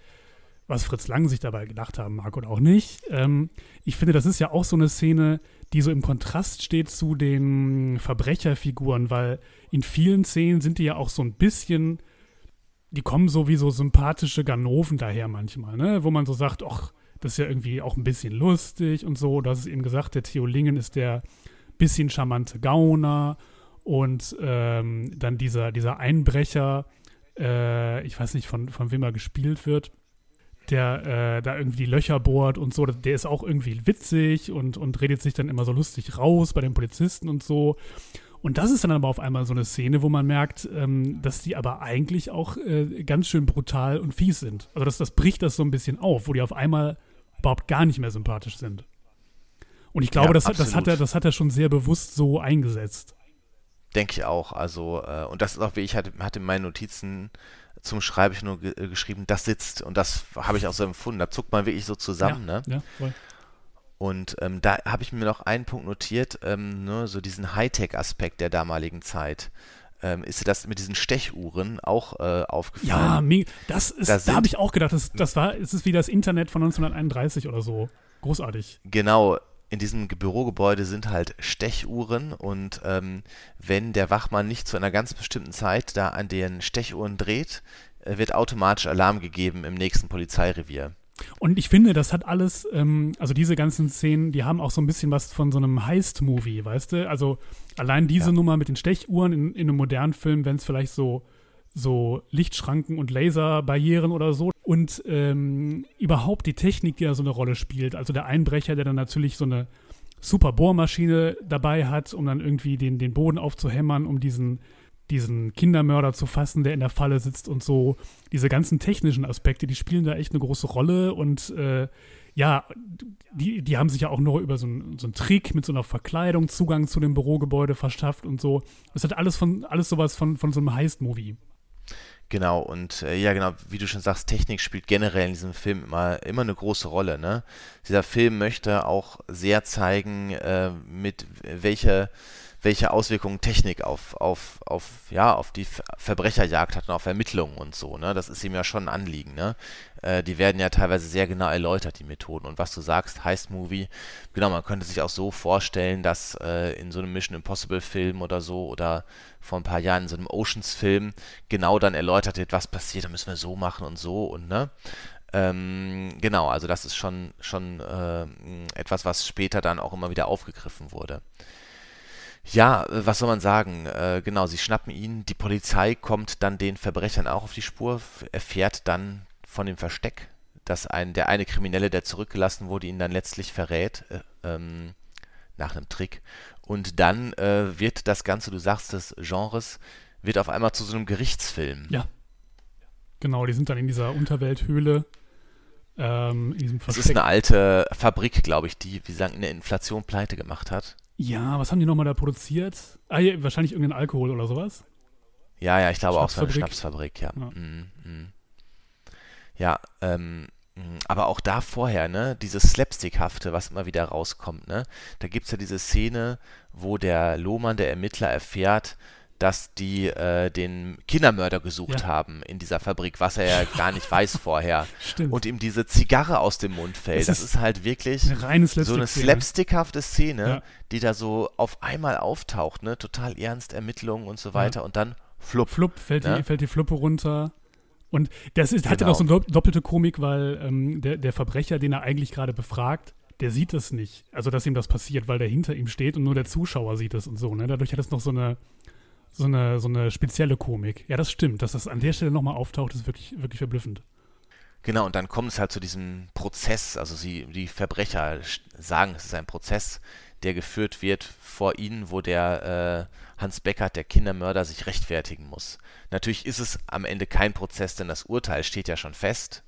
Speaker 3: was Fritz Lang sich dabei gedacht haben mag oder auch nicht, ähm, ich finde, das ist ja auch so eine Szene, die so im Kontrast steht zu den Verbrecherfiguren, weil in vielen Szenen sind die ja auch so ein bisschen die kommen so wie so sympathische Ganoven daher manchmal, ne? Wo man so sagt, ach, das ist ja irgendwie auch ein bisschen lustig und so. Hast es eben gesagt, der Theo Lingen ist der bisschen charmante Gauner und ähm, dann dieser, dieser Einbrecher, äh, ich weiß nicht, von, von wem er gespielt wird, der äh, da irgendwie Löcher bohrt und so, der ist auch irgendwie witzig und, und redet sich dann immer so lustig raus bei den Polizisten und so. Und das ist dann aber auf einmal so eine Szene, wo man merkt, ähm, dass die aber eigentlich auch äh, ganz schön brutal und fies sind. Also das, das bricht das so ein bisschen auf, wo die auf einmal überhaupt gar nicht mehr sympathisch sind. Und ich glaube, ja, das, das, hat er, das hat er schon sehr bewusst so eingesetzt.
Speaker 2: Denke ich auch. Also, äh, und das ist auch, wie ich hatte, hatte in meinen Notizen zum Schreiben nur ge äh, geschrieben, das sitzt. Und das habe ich auch so empfunden. Da zuckt man wirklich so zusammen, ja, ne? Ja, voll. Und ähm, da habe ich mir noch einen Punkt notiert, ähm, ne, so diesen Hightech-Aspekt der damaligen Zeit. Ähm, ist dir das mit diesen Stechuhren auch äh, aufgefallen?
Speaker 3: Ja, das ist, da, da habe ich auch gedacht, das, das war, es ist wie das Internet von 1931 oder so. Großartig.
Speaker 2: Genau, in diesem Bürogebäude sind halt Stechuhren und ähm, wenn der Wachmann nicht zu einer ganz bestimmten Zeit da an den Stechuhren dreht, äh, wird automatisch Alarm gegeben im nächsten Polizeirevier.
Speaker 3: Und ich finde, das hat alles, ähm, also diese ganzen Szenen, die haben auch so ein bisschen was von so einem Heist-Movie, weißt du? Also allein diese ja. Nummer mit den Stechuhren in, in einem modernen Film, wenn es vielleicht so, so Lichtschranken und Laserbarrieren oder so. Und ähm, überhaupt die Technik, die da so eine Rolle spielt. Also der Einbrecher, der dann natürlich so eine super Bohrmaschine dabei hat, um dann irgendwie den, den Boden aufzuhämmern, um diesen diesen Kindermörder zu fassen, der in der Falle sitzt und so. Diese ganzen technischen Aspekte, die spielen da echt eine große Rolle und äh, ja, die, die haben sich ja auch nur über so, ein, so einen Trick mit so einer Verkleidung Zugang zu dem Bürogebäude verschafft und so. Das hat alles von alles sowas von, von so einem Heist-Movie.
Speaker 2: Genau, und äh, ja, genau, wie du schon sagst, Technik spielt generell in diesem Film immer, immer eine große Rolle. Ne? Dieser Film möchte auch sehr zeigen, äh, mit welcher welche Auswirkungen Technik auf, auf, auf, ja, auf die Verbrecherjagd hat und auf Ermittlungen und so. Ne? Das ist ihm ja schon ein Anliegen. Ne? Äh, die werden ja teilweise sehr genau erläutert, die Methoden. Und was du sagst, Heist-Movie, genau, man könnte sich auch so vorstellen, dass äh, in so einem Mission Impossible-Film oder so oder vor ein paar Jahren in so einem Oceans-Film genau dann erläutert wird, was passiert, da müssen wir so machen und so und ne. Ähm, genau, also das ist schon, schon äh, etwas, was später dann auch immer wieder aufgegriffen wurde. Ja, äh, was soll man sagen? Äh, genau, sie schnappen ihn, die Polizei kommt dann den Verbrechern auch auf die Spur, erfährt dann von dem Versteck, dass ein, der eine Kriminelle, der zurückgelassen wurde, ihn dann letztlich verrät, äh, ähm, nach einem Trick. Und dann äh, wird das Ganze, du sagst des Genres, wird auf einmal zu so einem Gerichtsfilm.
Speaker 3: Ja. Genau, die sind dann in dieser Unterwelthöhle. Ähm, in diesem
Speaker 2: ist eine alte Fabrik, glaube ich, die, wie sagen, in der Inflation pleite gemacht hat.
Speaker 3: Ja, was haben die nochmal da produziert? Ah, ja, wahrscheinlich irgendein Alkohol oder sowas.
Speaker 2: Ja, ja, ich glaube auch so eine Schnapsfabrik, ja. Ja, mm, mm. Ja ähm, aber auch da vorher, ne, dieses Slapstickhafte, was immer wieder rauskommt, ne, da gibt es ja diese Szene, wo der Lohmann, der Ermittler, erfährt, dass die äh, den Kindermörder gesucht ja. haben in dieser Fabrik, was er ja gar nicht weiß vorher.
Speaker 3: Stimmt.
Speaker 2: Und ihm diese Zigarre aus dem Mund fällt. Das, das ist, halt wirklich
Speaker 3: eine
Speaker 2: so eine slapstickhafte Szene, ja. die da so auf einmal auftaucht, ne? Total ernst, Ermittlungen und so weiter. Ja. Und dann flupp.
Speaker 3: Flupp, fällt, ne? die, fällt die Fluppe runter. Und das ist, genau. hat ja noch so eine doppelte Komik, weil ähm, der, der Verbrecher, den er eigentlich gerade befragt, der sieht es nicht. Also, dass ihm das passiert, weil der hinter ihm steht und nur der Zuschauer sieht es und so. Ne? Dadurch hat es noch so eine, so eine, so eine spezielle Komik. Ja, das stimmt. Dass das an der Stelle nochmal auftaucht, ist wirklich, wirklich verblüffend.
Speaker 2: Genau, und dann kommt es halt zu diesem Prozess. Also sie, die Verbrecher sagen, es ist ein Prozess, der geführt wird vor ihnen, wo der äh, Hans Beckert, der Kindermörder, sich rechtfertigen muss. Natürlich ist es am Ende kein Prozess, denn das Urteil steht ja schon fest.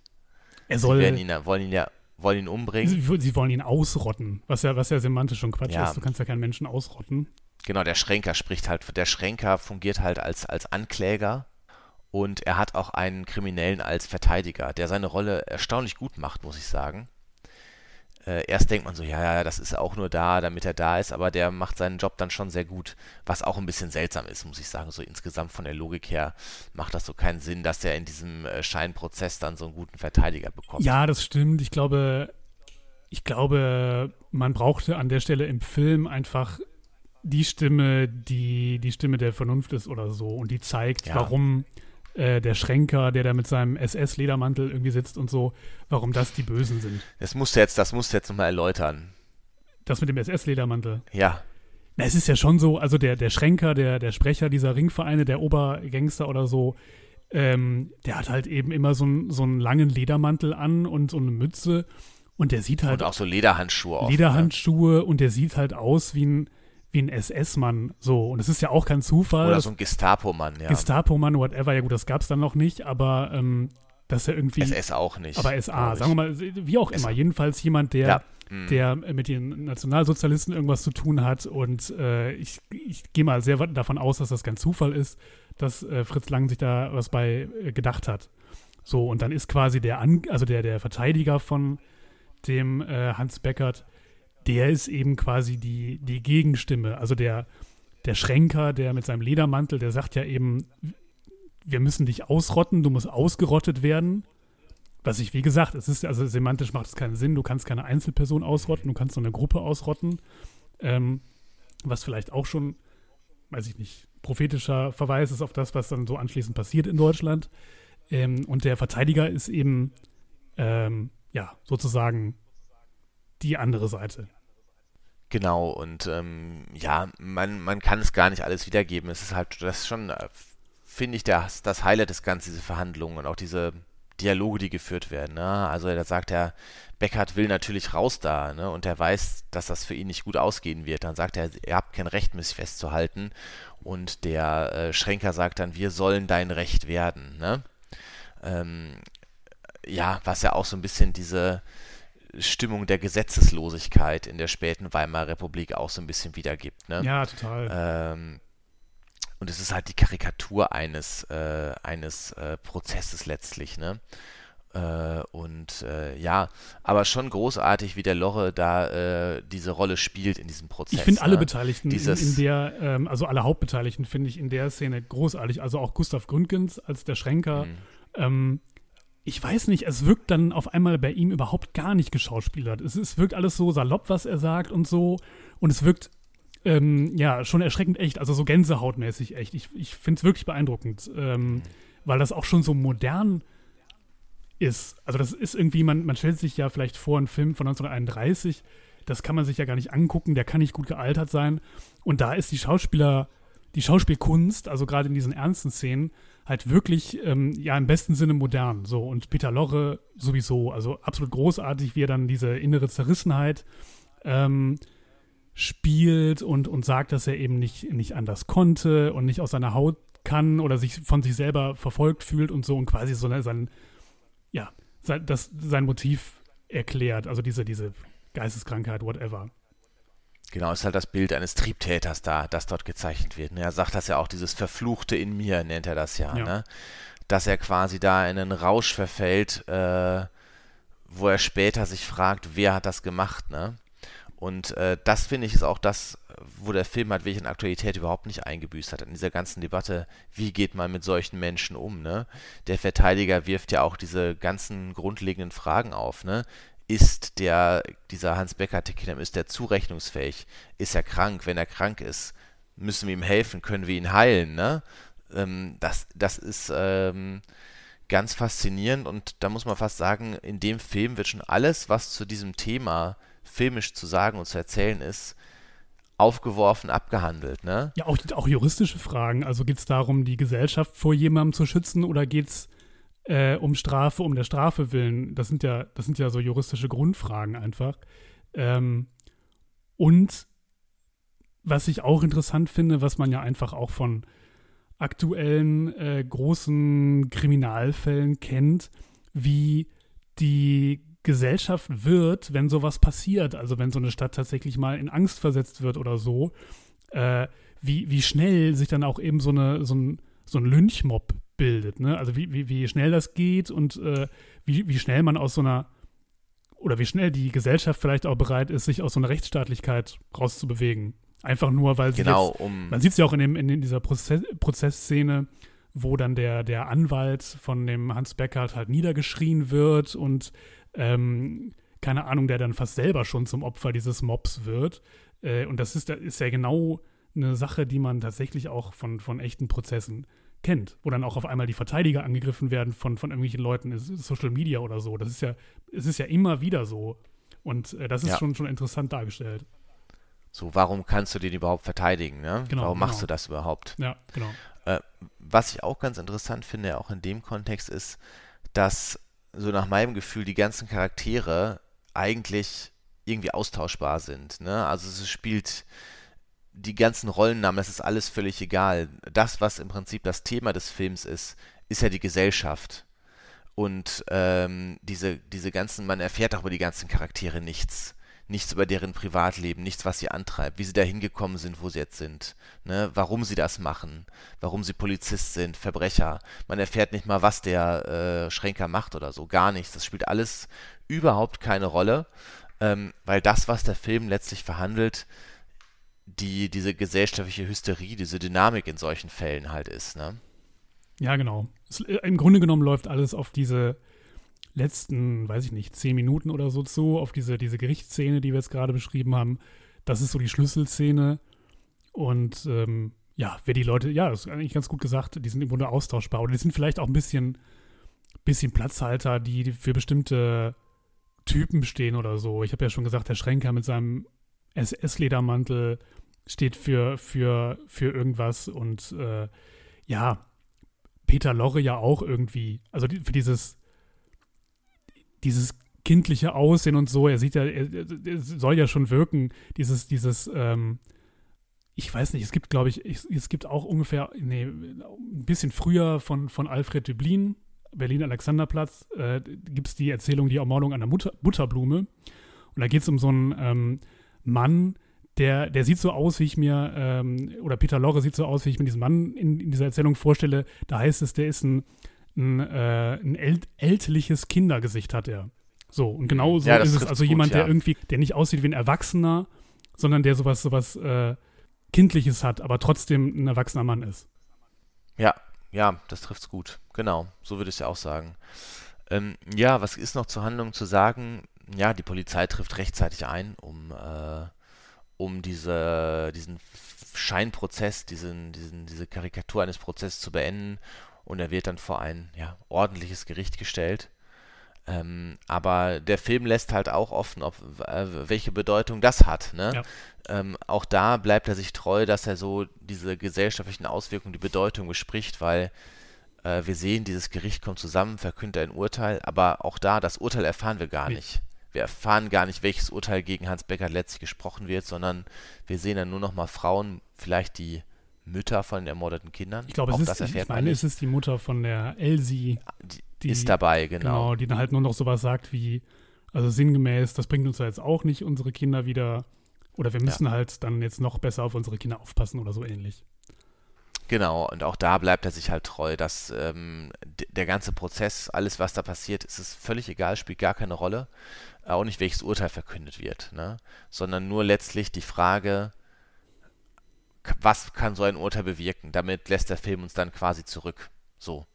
Speaker 3: Er soll.
Speaker 2: Sie ihn, wollen ihn ja wollen ihn umbringen.
Speaker 3: Sie, sie, wollen ihn ausrotten, was ja, was ja semantisch schon Quatsch
Speaker 2: ja.
Speaker 3: ist. Du kannst ja keinen Menschen ausrotten.
Speaker 2: Genau, der Schränker spricht halt, der Schränker fungiert halt als, als Ankläger und er hat auch einen Kriminellen als Verteidiger, der seine Rolle erstaunlich gut macht, muss ich sagen. Äh, erst denkt man so, ja, ja, das ist auch nur da, damit er da ist, aber der macht seinen Job dann schon sehr gut, was auch ein bisschen seltsam ist, muss ich sagen. So insgesamt von der Logik her macht das so keinen Sinn, dass er in diesem äh, Scheinprozess dann so einen guten Verteidiger bekommt.
Speaker 3: Ja, das stimmt. Ich glaube, ich glaube, man brauchte an der Stelle im Film einfach die Stimme, die die Stimme der Vernunft ist oder so und die zeigt, ja. warum äh, der Schränker, der da mit seinem SS-Ledermantel irgendwie sitzt und so, warum das die Bösen sind.
Speaker 2: Das musst du jetzt, das musst du jetzt nochmal erläutern.
Speaker 3: Das mit dem SS-Ledermantel?
Speaker 2: Ja.
Speaker 3: Na, es ist ja schon so, also der, der Schränker, der, der Sprecher dieser Ringvereine, der Obergangster oder so, ähm, der hat halt eben immer so, ein, so einen langen Ledermantel an und so eine Mütze und der sieht halt.
Speaker 2: Und auch so Lederhandschuhe. Oft,
Speaker 3: Lederhandschuhe ne? und der sieht halt aus wie ein wie ein SS-Mann. So, und es ist ja auch kein Zufall.
Speaker 2: Oder so ein Gestapo-Mann, ja.
Speaker 3: Gestapo-Mann, whatever, ja gut, das gab es dann noch nicht, aber ähm, das ist ja irgendwie.
Speaker 2: SS auch nicht.
Speaker 3: Aber SA, sagen wir mal, wie auch immer. Jedenfalls jemand, der, ja. hm. der mit den Nationalsozialisten irgendwas zu tun hat. Und äh, ich, ich gehe mal sehr davon aus, dass das kein Zufall ist, dass äh, Fritz Lang sich da was bei äh, gedacht hat. So, und dann ist quasi der, An also der, der Verteidiger von dem äh, Hans Beckert der ist eben quasi die, die Gegenstimme. Also der, der Schränker, der mit seinem Ledermantel, der sagt ja eben, wir müssen dich ausrotten, du musst ausgerottet werden. Was ich, wie gesagt, es ist, also semantisch macht es keinen Sinn, du kannst keine Einzelperson ausrotten, du kannst nur eine Gruppe ausrotten. Ähm, was vielleicht auch schon, weiß ich nicht, prophetischer Verweis ist auf das, was dann so anschließend passiert in Deutschland. Ähm, und der Verteidiger ist eben, ähm, ja, sozusagen die andere Seite.
Speaker 2: Genau, und ähm, ja, man, man kann es gar nicht alles wiedergeben. Es ist halt, das ist schon, äh, finde ich, das, das Highlight des Ganzen, diese Verhandlungen und auch diese Dialoge, die geführt werden. Ne? Also da sagt er, Beckert will natürlich raus da, ne? Und er weiß, dass das für ihn nicht gut ausgehen wird. Dann sagt er, ihr habt kein Recht, mich festzuhalten. Und der äh, Schränker sagt dann, wir sollen dein Recht werden. Ne? Ähm, ja, was ja auch so ein bisschen diese Stimmung der Gesetzeslosigkeit in der späten Weimarer Republik auch so ein bisschen wiedergibt. Ne?
Speaker 3: Ja, total.
Speaker 2: Ähm, und es ist halt die Karikatur eines, äh, eines äh, Prozesses letztlich, ne? Äh, und äh, ja, aber schon großartig, wie der Lorre da äh, diese Rolle spielt in diesem Prozess.
Speaker 3: Ich finde alle ne? Beteiligten in, in, der, ähm, also alle Hauptbeteiligten finde ich in der Szene großartig. Also auch Gustav Gründgens als der Schränker. Mhm. Ähm, ich weiß nicht, es wirkt dann auf einmal bei ihm überhaupt gar nicht geschauspielert. Es, es wirkt alles so salopp, was er sagt und so. Und es wirkt, ähm, ja, schon erschreckend echt, also so gänsehautmäßig echt. Ich, ich finde es wirklich beeindruckend, ähm, weil das auch schon so modern ist. Also das ist irgendwie, man, man stellt sich ja vielleicht vor, ein Film von 1931, das kann man sich ja gar nicht angucken, der kann nicht gut gealtert sein. Und da ist die Schauspieler, die Schauspielkunst, also gerade in diesen ernsten Szenen, halt wirklich, ähm, ja, im besten Sinne modern. So, und Peter Lorre sowieso, also absolut großartig, wie er dann diese innere Zerrissenheit ähm, spielt und, und sagt, dass er eben nicht, nicht anders konnte und nicht aus seiner Haut kann oder sich von sich selber verfolgt fühlt und so und quasi so sein, ja, sein, das, sein Motiv erklärt, also diese, diese Geisteskrankheit, whatever.
Speaker 2: Genau, ist halt das Bild eines Triebtäters da, das dort gezeichnet wird. Er sagt das ja auch, dieses Verfluchte in mir nennt er das ja, ja. Ne? dass er quasi da in einen Rausch verfällt, äh, wo er später sich fragt, wer hat das gemacht, ne? Und äh, das finde ich ist auch das, wo der Film halt wirklich in Aktualität überhaupt nicht eingebüßt hat. In dieser ganzen Debatte, wie geht man mit solchen Menschen um, ne? Der Verteidiger wirft ja auch diese ganzen grundlegenden Fragen auf, ne? Ist der, dieser Hans Becker Tekinam, ist der zurechnungsfähig? Ist er krank? Wenn er krank ist, müssen wir ihm helfen? Können wir ihn heilen, ne? Ähm, das, das ist ähm, ganz faszinierend und da muss man fast sagen, in dem Film wird schon alles, was zu diesem Thema filmisch zu sagen und zu erzählen ist, aufgeworfen, abgehandelt. Ne?
Speaker 3: Ja, auch, auch juristische Fragen. Also geht es darum, die Gesellschaft vor jemandem zu schützen oder geht es äh, um Strafe, um der Strafe willen? Das sind ja, das sind ja so juristische Grundfragen einfach. Ähm, und was ich auch interessant finde, was man ja einfach auch von aktuellen äh, großen Kriminalfällen kennt, wie die Gesellschaft wird, wenn sowas passiert, also wenn so eine Stadt tatsächlich mal in Angst versetzt wird oder so, äh, wie, wie schnell sich dann auch eben so, eine, so ein, so ein Lynchmob bildet. Ne? Also wie, wie, wie schnell das geht und äh, wie, wie schnell man aus so einer, oder wie schnell die Gesellschaft vielleicht auch bereit ist, sich aus so einer Rechtsstaatlichkeit rauszubewegen. Einfach nur, weil sie
Speaker 2: genau,
Speaker 3: jetzt,
Speaker 2: um
Speaker 3: man sieht es ja auch in, dem, in dieser Prozess, Prozessszene, wo dann der, der Anwalt von dem Hans Beckert halt niedergeschrien wird und ähm, keine Ahnung, der dann fast selber schon zum Opfer dieses Mobs wird. Äh, und das ist, ist ja genau eine Sache, die man tatsächlich auch von, von echten Prozessen kennt, wo dann auch auf einmal die Verteidiger angegriffen werden von, von irgendwelchen Leuten Social Media oder so. Das ist ja, es ist ja immer wieder so. Und äh, das ist ja. schon, schon interessant dargestellt.
Speaker 2: So, warum kannst du den überhaupt verteidigen? Ne?
Speaker 3: Genau,
Speaker 2: warum machst
Speaker 3: genau.
Speaker 2: du das überhaupt?
Speaker 3: Ja, genau.
Speaker 2: Äh, was ich auch ganz interessant finde, auch in dem Kontext, ist, dass so nach meinem Gefühl die ganzen Charaktere eigentlich irgendwie austauschbar sind. Ne? Also es spielt die ganzen Rollennamen, das ist alles völlig egal. Das, was im Prinzip das Thema des Films ist, ist ja die Gesellschaft. Und ähm, diese, diese ganzen, man erfährt auch über die ganzen Charaktere nichts nichts über deren Privatleben, nichts, was sie antreibt, wie sie da hingekommen sind, wo sie jetzt sind, ne? warum sie das machen, warum sie Polizist sind, Verbrecher. Man erfährt nicht mal, was der äh, Schränker macht oder so, gar nichts. Das spielt alles überhaupt keine Rolle, ähm, weil das, was der Film letztlich verhandelt, die, diese gesellschaftliche Hysterie, diese Dynamik in solchen Fällen halt ist. Ne?
Speaker 3: Ja, genau. Es, äh, Im Grunde genommen läuft alles auf diese letzten, weiß ich nicht, zehn Minuten oder so zu, auf diese, diese Gerichtsszene, die wir jetzt gerade beschrieben haben. Das ist so die Schlüsselszene. Und ähm, ja, wer die Leute, ja, das ist eigentlich ganz gut gesagt, die sind im Grunde austauschbar. Oder die sind vielleicht auch ein bisschen, bisschen Platzhalter, die für bestimmte Typen stehen oder so. Ich habe ja schon gesagt, der Schränker mit seinem SS-Ledermantel steht für, für, für irgendwas. Und äh, ja, Peter Lorre ja auch irgendwie. Also für dieses dieses kindliche Aussehen und so, er sieht ja, er, er soll ja schon wirken, dieses, dieses, ähm, ich weiß nicht, es gibt, glaube ich, es gibt auch ungefähr, nee, ein bisschen früher von, von Alfred Döblin, Berlin-Alexanderplatz, äh, gibt es die Erzählung Die Ermordung einer Mutter, Butterblume. Und da geht es um so einen ähm, Mann, der, der sieht so aus, wie ich mir, ähm, oder Peter Lorre sieht so aus, wie ich mir diesen Mann in, in dieser Erzählung vorstelle. Da heißt es, der ist ein ein, äh, ein ält ältliches Kindergesicht hat er. So, und genau so
Speaker 2: ja,
Speaker 3: ist es. Also
Speaker 2: gut,
Speaker 3: jemand, der
Speaker 2: ja.
Speaker 3: irgendwie, der nicht aussieht wie ein Erwachsener, sondern der sowas, sowas äh, Kindliches hat, aber trotzdem ein erwachsener Mann ist.
Speaker 2: Ja, ja, das trifft's gut. Genau, so würde ich es ja auch sagen. Ähm, ja, was ist noch zur Handlung zu sagen? Ja, die Polizei trifft rechtzeitig ein, um, äh, um diese, diesen Scheinprozess, diesen, diesen, diese Karikatur eines Prozesses zu beenden und er wird dann vor ein ja, ordentliches Gericht gestellt. Ähm, aber der Film lässt halt auch offen, ob, äh, welche Bedeutung das hat. Ne? Ja. Ähm, auch da bleibt er sich treu, dass er so diese gesellschaftlichen Auswirkungen, die Bedeutung bespricht, weil äh, wir sehen, dieses Gericht kommt zusammen, verkündet ein Urteil, aber auch da, das Urteil erfahren wir gar nicht. Wir erfahren gar nicht, welches Urteil gegen Hans Becker letztlich gesprochen wird, sondern wir sehen dann nur noch mal Frauen, vielleicht die Mütter von den ermordeten Kindern.
Speaker 3: Ich glaube, es ist, ich meine, es ist die Mutter von der Elsie.
Speaker 2: Die, die ist dabei, genau. Genau,
Speaker 3: die dann halt nur noch sowas sagt wie, also sinngemäß, das bringt uns ja jetzt auch nicht, unsere Kinder wieder, oder wir müssen ja. halt dann jetzt noch besser auf unsere Kinder aufpassen oder so ähnlich.
Speaker 2: Genau, und auch da bleibt er sich halt treu, dass ähm, der ganze Prozess, alles was da passiert, ist es völlig egal, spielt gar keine Rolle, auch nicht welches Urteil verkündet wird, ne? sondern nur letztlich die Frage, was kann so ein Urteil bewirken? Damit lässt der Film uns dann quasi zurück. So.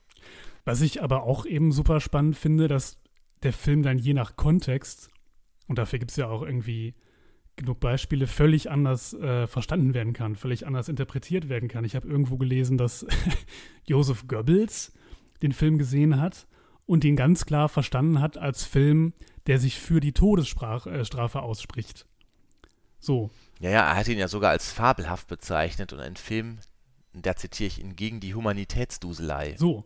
Speaker 3: Was ich aber auch eben super spannend finde, dass der Film dann je nach Kontext, und dafür gibt es ja auch irgendwie genug Beispiele, völlig anders äh, verstanden werden kann, völlig anders interpretiert werden kann. Ich habe irgendwo gelesen, dass Joseph Goebbels den Film gesehen hat und ihn ganz klar verstanden hat als Film, der sich für die Todesstrafe äh, ausspricht. So.
Speaker 2: Ja, ja, er hat ihn ja sogar als fabelhaft bezeichnet und ein Film, da zitiere ich ihn, gegen die Humanitätsduselei.
Speaker 3: So.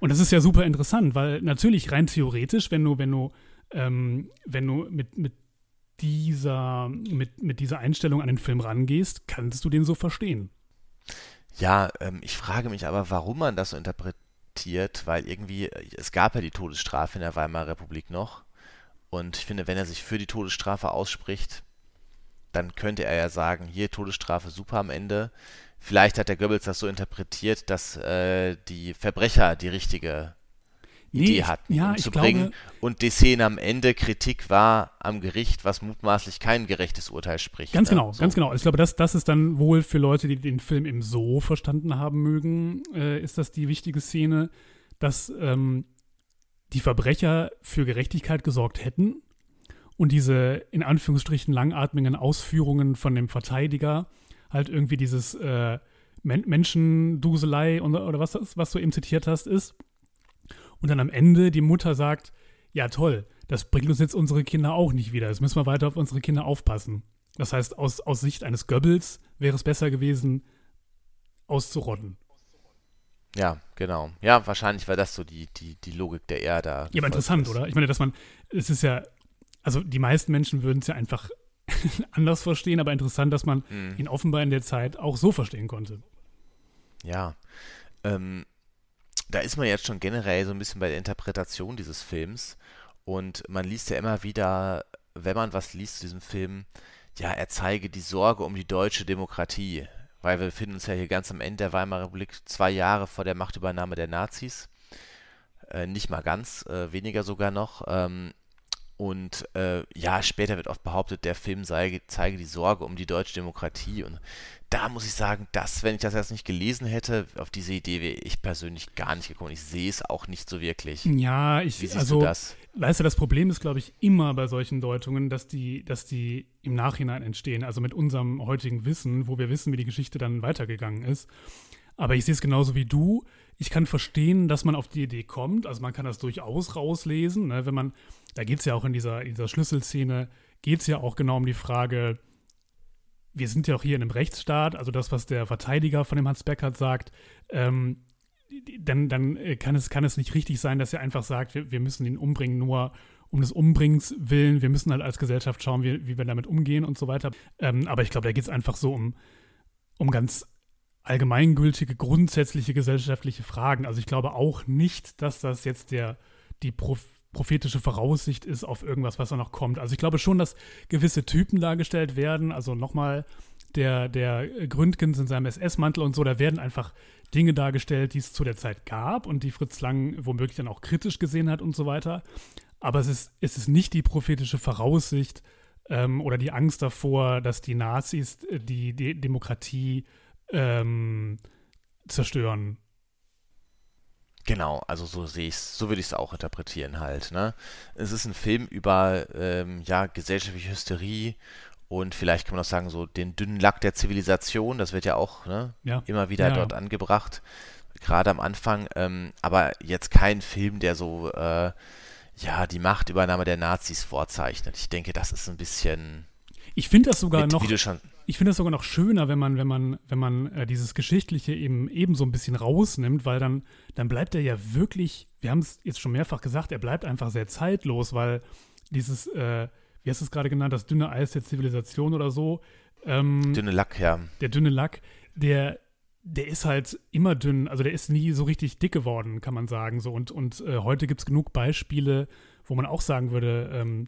Speaker 3: Und das ist ja super interessant, weil natürlich rein theoretisch, wenn du, wenn du, ähm, wenn du mit, mit dieser, mit, mit dieser Einstellung an den Film rangehst, kannst du den so verstehen.
Speaker 2: Ja, ähm, ich frage mich aber, warum man das so interpretiert, weil irgendwie, es gab ja die Todesstrafe in der Weimarer Republik noch. Und ich finde, wenn er sich für die Todesstrafe ausspricht, dann könnte er ja sagen, hier Todesstrafe super am Ende. Vielleicht hat der Goebbels das so interpretiert, dass äh, die Verbrecher die richtige nee, Idee hatten, ja, zu bringen. und die Szene am Ende Kritik war am Gericht, was mutmaßlich kein gerechtes Urteil spricht.
Speaker 3: Ganz ne? genau, so. ganz genau. Ich glaube, das, das ist dann wohl für Leute, die den Film eben so verstanden haben mögen, äh, ist das die wichtige Szene, dass ähm, die Verbrecher für Gerechtigkeit gesorgt hätten und diese in Anführungsstrichen langatmigen Ausführungen von dem Verteidiger halt irgendwie dieses äh, Men Menschenduselei und, oder was, was du eben zitiert hast, ist. Und dann am Ende die Mutter sagt, ja toll, das bringt uns jetzt unsere Kinder auch nicht wieder. Jetzt müssen wir weiter auf unsere Kinder aufpassen. Das heißt, aus, aus Sicht eines Goebbels wäre es besser gewesen, auszurotten.
Speaker 2: Ja, genau. Ja, wahrscheinlich war das so die, die, die Logik, der er da.
Speaker 3: Ja, aber interessant, ist. oder? Ich meine, dass man, es ist ja also die meisten Menschen würden es ja einfach anders verstehen, aber interessant, dass man mhm. ihn offenbar in der Zeit auch so verstehen konnte.
Speaker 2: Ja, ähm, da ist man jetzt schon generell so ein bisschen bei der Interpretation dieses Films und man liest ja immer wieder, wenn man was liest zu diesem Film, ja, er zeige die Sorge um die deutsche Demokratie, weil wir befinden uns ja hier ganz am Ende der Weimarer Republik, zwei Jahre vor der Machtübernahme der Nazis. Äh, nicht mal ganz, äh, weniger sogar noch. Ähm, und äh, ja, später wird oft behauptet, der Film sei, zeige die Sorge um die deutsche Demokratie. Und da muss ich sagen, dass, wenn ich das erst nicht gelesen hätte, auf diese Idee wäre ich persönlich gar nicht gekommen. Ich sehe es auch nicht so wirklich.
Speaker 3: Ja, ich, Wie siehst also, du das? Weißt du, das Problem ist, glaube ich, immer bei solchen Deutungen, dass die, dass die im Nachhinein entstehen. Also mit unserem heutigen Wissen, wo wir wissen, wie die Geschichte dann weitergegangen ist. Aber ich sehe es genauso wie du. Ich kann verstehen, dass man auf die Idee kommt. Also man kann das durchaus rauslesen, ne? wenn man da geht es ja auch in dieser, dieser Schlüsselszene, geht es ja auch genau um die Frage, wir sind ja auch hier in einem Rechtsstaat, also das, was der Verteidiger von dem Hans Beckert sagt, ähm, dann, dann kann, es, kann es nicht richtig sein, dass er einfach sagt, wir, wir müssen ihn umbringen, nur um des Umbringens willen. Wir müssen halt als Gesellschaft schauen, wie, wie wir damit umgehen und so weiter. Ähm, aber ich glaube, da geht es einfach so um, um ganz allgemeingültige, grundsätzliche gesellschaftliche Fragen. Also ich glaube auch nicht, dass das jetzt der, die Prof prophetische Voraussicht ist auf irgendwas, was da noch kommt. Also ich glaube schon, dass gewisse Typen dargestellt werden. Also nochmal der, der Gründgens in seinem SS-Mantel und so, da werden einfach Dinge dargestellt, die es zu der Zeit gab und die Fritz Lang womöglich dann auch kritisch gesehen hat und so weiter. Aber es ist, es ist nicht die prophetische Voraussicht ähm, oder die Angst davor, dass die Nazis äh, die, die Demokratie ähm, zerstören
Speaker 2: Genau, also so sehe ich so würde ich es auch interpretieren halt. Ne? Es ist ein Film über ähm, ja, gesellschaftliche Hysterie und vielleicht kann man auch sagen, so den dünnen Lack der Zivilisation, das wird ja auch ne, ja. immer wieder ja, dort ja. angebracht, gerade am Anfang, ähm, aber jetzt kein Film, der so äh, ja, die Machtübernahme der Nazis vorzeichnet. Ich denke, das ist ein bisschen.
Speaker 3: Ich finde das sogar
Speaker 2: mit,
Speaker 3: noch.
Speaker 2: Wie du schon,
Speaker 3: ich finde es sogar noch schöner, wenn man, wenn man, wenn man äh, dieses Geschichtliche eben ebenso ein bisschen rausnimmt, weil dann, dann bleibt er ja wirklich, wir haben es jetzt schon mehrfach gesagt, er bleibt einfach sehr zeitlos, weil dieses, äh, wie hast du es gerade genannt, das dünne Eis der Zivilisation oder so. Ähm,
Speaker 2: dünne Lack, ja.
Speaker 3: Der dünne Lack, der, der ist halt immer dünn, also der ist nie so richtig dick geworden, kann man sagen. So. Und, und äh, heute gibt es genug Beispiele, wo man auch sagen würde, ähm,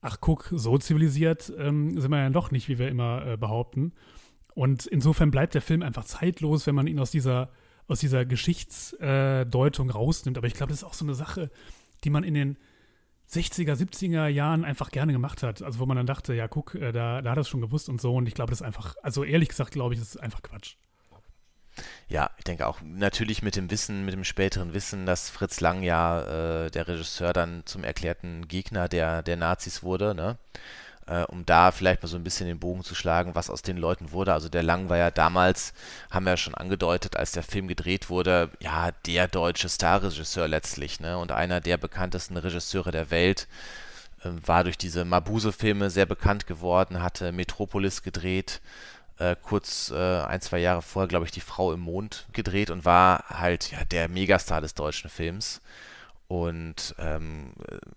Speaker 3: ach guck, so zivilisiert ähm, sind wir ja doch nicht, wie wir immer äh, behaupten. Und insofern bleibt der Film einfach zeitlos, wenn man ihn aus dieser, aus dieser Geschichtsdeutung äh, rausnimmt. Aber ich glaube, das ist auch so eine Sache, die man in den 60er, 70er Jahren einfach gerne gemacht hat. Also wo man dann dachte, ja guck, äh, da, da hat er es schon gewusst und so. Und ich glaube, das ist einfach, also ehrlich gesagt, glaube ich, das ist einfach Quatsch.
Speaker 2: Ja, ich denke auch natürlich mit dem Wissen, mit dem späteren Wissen, dass Fritz Lang ja äh, der Regisseur dann zum erklärten Gegner der, der Nazis wurde, ne? Äh, um da vielleicht mal so ein bisschen den Bogen zu schlagen, was aus den Leuten wurde. Also der Lang war ja damals, haben wir ja schon angedeutet, als der Film gedreht wurde, ja, der deutsche Starregisseur letztlich, ne? Und einer der bekanntesten Regisseure der Welt äh, war durch diese Mabuse-Filme sehr bekannt geworden, hatte Metropolis gedreht, äh, kurz äh, ein, zwei Jahre vorher, glaube ich, Die Frau im Mond gedreht und war halt ja, der Megastar des deutschen Films. Und ähm,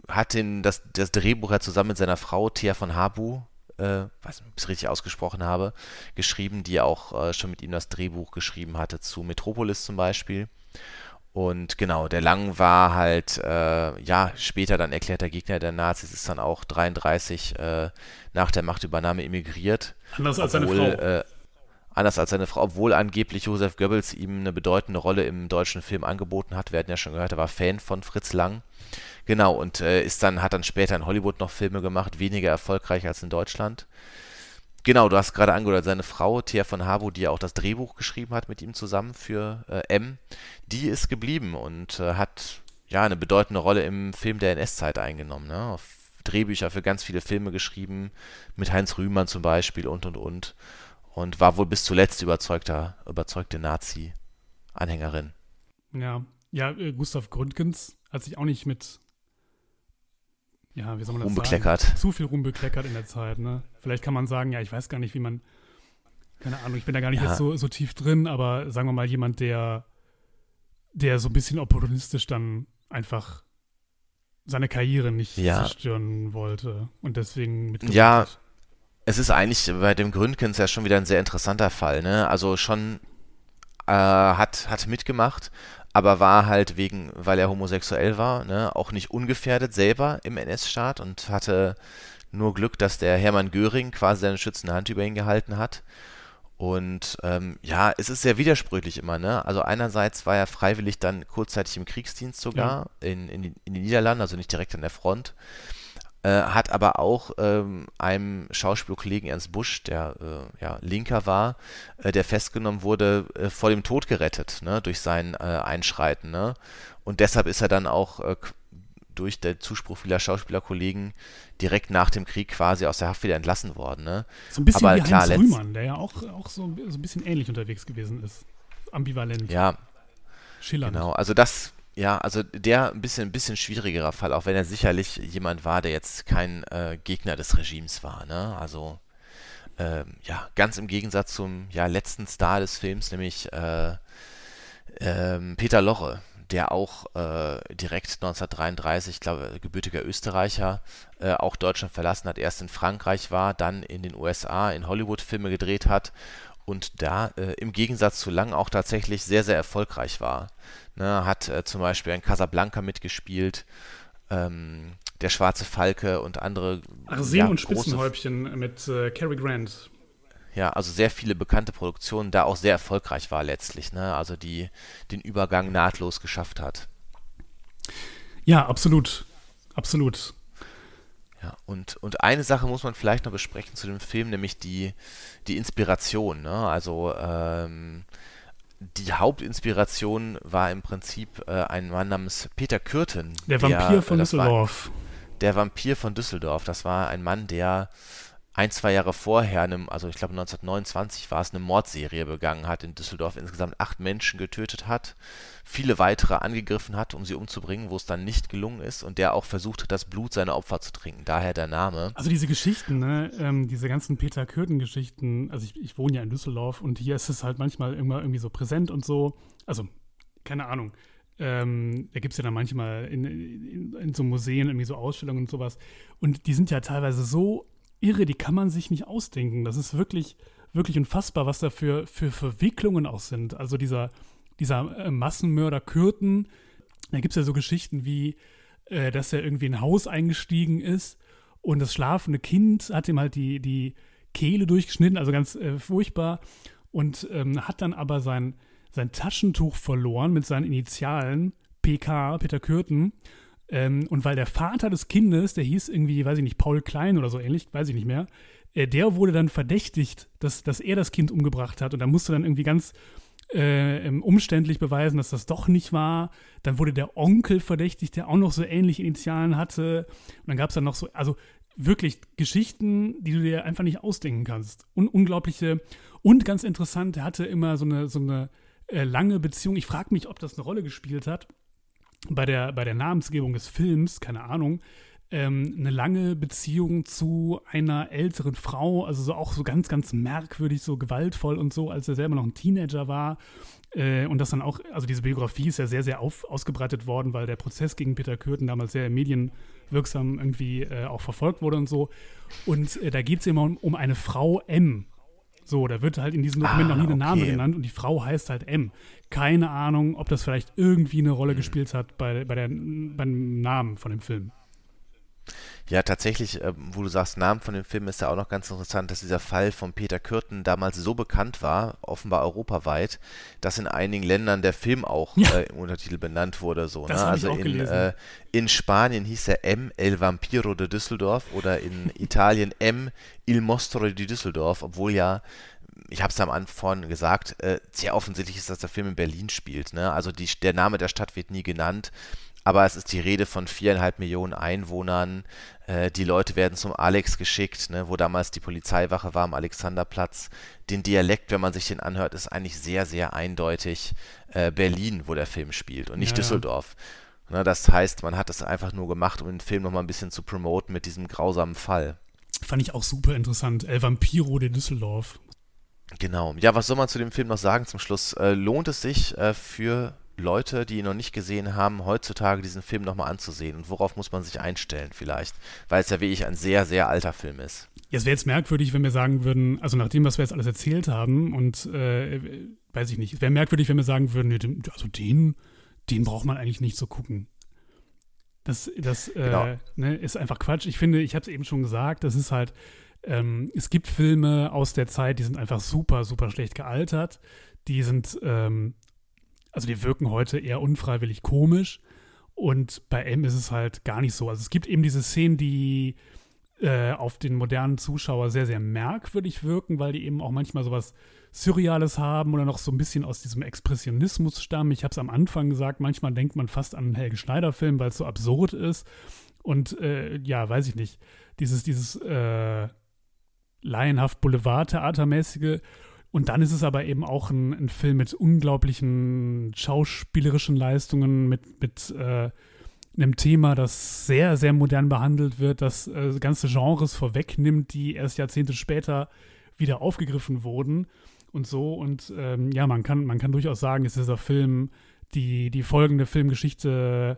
Speaker 2: hat den, das, das Drehbuch ja zusammen mit seiner Frau Thea von Habu, äh, weiß nicht, ob ich es richtig ausgesprochen habe, geschrieben, die auch äh, schon mit ihm das Drehbuch geschrieben hatte zu Metropolis zum Beispiel. Und genau, der Lang war halt, äh, ja, später dann erklärter Gegner der Nazis, ist dann auch 33 äh, nach der Machtübernahme emigriert.
Speaker 3: Anders als seine Frau.
Speaker 2: Äh, anders als seine Frau, obwohl angeblich Josef Goebbels ihm eine bedeutende Rolle im deutschen Film angeboten hat. Wir hatten ja schon gehört, er war Fan von Fritz Lang. Genau, und äh, ist dann, hat dann später in Hollywood noch Filme gemacht, weniger erfolgreich als in Deutschland. Genau, du hast gerade angehört, seine Frau, Thea von Habo, die ja auch das Drehbuch geschrieben hat mit ihm zusammen für äh, M, die ist geblieben und äh, hat ja eine bedeutende Rolle im Film der NS-Zeit eingenommen. Ne? Drehbücher für ganz viele Filme geschrieben, mit Heinz Rühmann zum Beispiel und und und. Und war wohl bis zuletzt überzeugter, überzeugte Nazi-Anhängerin.
Speaker 3: Ja, ja, äh, Gustav Gründgens hat sich auch nicht mit ja, wie soll man das
Speaker 2: rumbekleckert.
Speaker 3: sagen? Zu viel rumbekleckert in der Zeit, ne? Vielleicht kann man sagen, ja, ich weiß gar nicht, wie man, keine Ahnung, ich bin da gar nicht ja. jetzt so, so tief drin, aber sagen wir mal jemand, der, der so ein bisschen opportunistisch dann einfach seine Karriere nicht ja. zerstören wollte und deswegen
Speaker 2: mit Ja, es ist eigentlich bei dem Gründkins ja schon wieder ein sehr interessanter Fall, ne? Also schon äh, hat, hat mitgemacht, aber war halt wegen, weil er homosexuell war, ne, auch nicht ungefährdet selber im NS-Staat und hatte nur Glück, dass der Hermann Göring quasi seine schützende Hand über ihn gehalten hat. Und ähm, ja, es ist sehr widersprüchlich immer, ne? Also einerseits war er freiwillig dann kurzzeitig im Kriegsdienst sogar ja. in, in, in den Niederlanden, also nicht direkt an der Front. Äh, hat aber auch ähm, einem Schauspielkollegen Ernst Busch, der äh, ja, Linker war, äh, der festgenommen wurde, äh, vor dem Tod gerettet, ne, durch sein äh, Einschreiten. Ne? Und deshalb ist er dann auch äh, durch den Zuspruch vieler Schauspielerkollegen direkt nach dem Krieg quasi aus der Haft wieder entlassen worden. Ne?
Speaker 3: So ein bisschen aber wie klar, Heinz Rühmann, der ja auch, auch so, so ein bisschen ähnlich unterwegs gewesen ist. Ambivalent.
Speaker 2: Ja.
Speaker 3: Schillernd.
Speaker 2: Genau, also das ja, also der ein bisschen, ein bisschen schwierigerer Fall, auch wenn er sicherlich jemand war, der jetzt kein äh, Gegner des Regimes war. Ne? Also ähm, ja, ganz im Gegensatz zum ja, letzten Star des Films, nämlich äh, ähm, Peter Loche, der auch äh, direkt 1933, ich glaube, gebürtiger Österreicher, äh, auch Deutschland verlassen hat, erst in Frankreich war, dann in den USA in Hollywood Filme gedreht hat und da äh, im Gegensatz zu Lang auch tatsächlich sehr, sehr erfolgreich war. Ne, hat äh, zum Beispiel in Casablanca mitgespielt, ähm, Der Schwarze Falke und andere.
Speaker 3: Arsen ja, und Spitzenhäubchen mit äh, Cary Grant.
Speaker 2: Ja, also sehr viele bekannte Produktionen, da auch sehr erfolgreich war letztlich, ne? Also die den Übergang nahtlos geschafft hat.
Speaker 3: Ja, absolut. Absolut.
Speaker 2: Ja, und, und eine Sache muss man vielleicht noch besprechen zu dem Film, nämlich die, die Inspiration. Ne? Also ähm, die Hauptinspiration war im Prinzip äh, ein Mann namens Peter Kürten.
Speaker 3: Der Vampir der, von Düsseldorf.
Speaker 2: der Vampir von Düsseldorf. Das war ein Mann, der ein, zwei Jahre vorher, einem, also ich glaube 1929 war es, eine Mordserie begangen hat in Düsseldorf, insgesamt acht Menschen getötet hat, viele weitere angegriffen hat, um sie umzubringen, wo es dann nicht gelungen ist und der auch versucht hat, das Blut seiner Opfer zu trinken. Daher der Name.
Speaker 3: Also diese Geschichten, ne, ähm, diese ganzen Peter Kürten-Geschichten, also ich, ich wohne ja in Düsseldorf und hier ist es halt manchmal immer irgendwie so präsent und so. Also, keine Ahnung. Ähm, da gibt es ja dann manchmal in, in, in, so Museen irgendwie so Ausstellungen und sowas. Und die sind ja teilweise so irre, die kann man sich nicht ausdenken. Das ist wirklich, wirklich unfassbar, was da für, für Verwicklungen auch sind. Also dieser, dieser äh, Massenmörder Kürten, da gibt es ja so Geschichten wie, äh, dass er irgendwie in ein Haus eingestiegen ist und das schlafende Kind hat ihm halt die, die Kehle durchgeschnitten, also ganz äh, furchtbar. Und ähm, hat dann aber sein, sein Taschentuch verloren mit seinen Initialen, PK, Peter Kürten. Ähm, und weil der Vater des Kindes, der hieß irgendwie, weiß ich nicht, Paul Klein oder so ähnlich, weiß ich nicht mehr, äh, der wurde dann verdächtigt, dass, dass er das Kind umgebracht hat. Und da musste dann irgendwie ganz äh, ähm, umständlich beweisen, dass das doch nicht war. Dann wurde der Onkel verdächtigt, der auch noch so ähnliche Initialen hatte. Und dann gab es dann noch so, also wirklich Geschichten, die du dir einfach nicht ausdenken kannst. Un unglaubliche und ganz interessant, er hatte immer so eine, so eine äh, lange Beziehung. Ich frage mich, ob das eine Rolle gespielt hat bei der, bei der Namensgebung des Films, keine Ahnung, ähm, eine lange Beziehung zu einer älteren Frau, also so auch so ganz, ganz merkwürdig, so gewaltvoll und so, als er selber noch ein Teenager war. Äh, und das dann auch, also diese Biografie ist ja sehr, sehr auf, ausgebreitet worden, weil der Prozess gegen Peter Kürten damals sehr medienwirksam irgendwie äh, auch verfolgt wurde und so. Und äh, da geht es immer um, um eine Frau M. So, da wird halt in diesem Dokument ah, noch nie der Name genannt und die Frau heißt halt M. Keine Ahnung, ob das vielleicht irgendwie eine Rolle hm. gespielt hat bei, bei der, beim Namen von dem Film.
Speaker 2: Ja, tatsächlich, äh, wo du sagst, Namen von dem Film ist ja auch noch ganz interessant, dass dieser Fall von Peter Kürten damals so bekannt war, offenbar europaweit, dass in einigen Ländern der Film auch ja. äh, im Untertitel benannt wurde. So, ne? Also in, äh, in Spanien hieß er M. El Vampiro de Düsseldorf oder in Italien M. Il Mostro di Düsseldorf, obwohl ja ich habe es am Anfang gesagt, äh, sehr offensichtlich ist, dass der Film in Berlin spielt. Ne? Also die, der Name der Stadt wird nie genannt aber es ist die Rede von viereinhalb Millionen Einwohnern. Äh, die Leute werden zum Alex geschickt, ne, wo damals die Polizeiwache war am Alexanderplatz. Den Dialekt, wenn man sich den anhört, ist eigentlich sehr, sehr eindeutig äh, Berlin, wo der Film spielt und nicht ja, Düsseldorf. Ja. Ne, das heißt, man hat es einfach nur gemacht, um den Film nochmal ein bisschen zu promoten mit diesem grausamen Fall.
Speaker 3: Fand ich auch super interessant. El Vampiro de Düsseldorf.
Speaker 2: Genau. Ja, was soll man zu dem Film noch sagen zum Schluss? Äh, lohnt es sich äh, für Leute, die ihn noch nicht gesehen haben, heutzutage diesen Film nochmal anzusehen? Und worauf muss man sich einstellen vielleicht? Weil es ja wirklich ein sehr, sehr alter Film ist.
Speaker 3: Ja, es wäre jetzt merkwürdig, wenn wir sagen würden, also nach dem, was wir jetzt alles erzählt haben und äh, weiß ich nicht, es wäre merkwürdig, wenn wir sagen würden, also den, den braucht man eigentlich nicht zu gucken. Das, das äh, genau. ne, ist einfach Quatsch. Ich finde, ich habe es eben schon gesagt, das ist halt, ähm, es gibt Filme aus der Zeit, die sind einfach super, super schlecht gealtert. Die sind ähm, also die wirken heute eher unfreiwillig komisch. Und bei M ist es halt gar nicht so. Also es gibt eben diese Szenen, die äh, auf den modernen Zuschauer sehr, sehr merkwürdig wirken, weil die eben auch manchmal sowas Surreales haben oder noch so ein bisschen aus diesem Expressionismus stammen. Ich habe es am Anfang gesagt, manchmal denkt man fast an einen Helge Schneider-Film, weil es so absurd ist. Und äh, ja, weiß ich nicht, dieses, dieses äh, laienhaft Boulevard-Theatermäßige und dann ist es aber eben auch ein, ein Film mit unglaublichen schauspielerischen Leistungen, mit, mit äh, einem Thema, das sehr, sehr modern behandelt wird, das äh, ganze Genres vorwegnimmt, die erst Jahrzehnte später wieder aufgegriffen wurden und so. Und ähm, ja, man kann, man kann durchaus sagen, ist dieser Film die, die folgende Filmgeschichte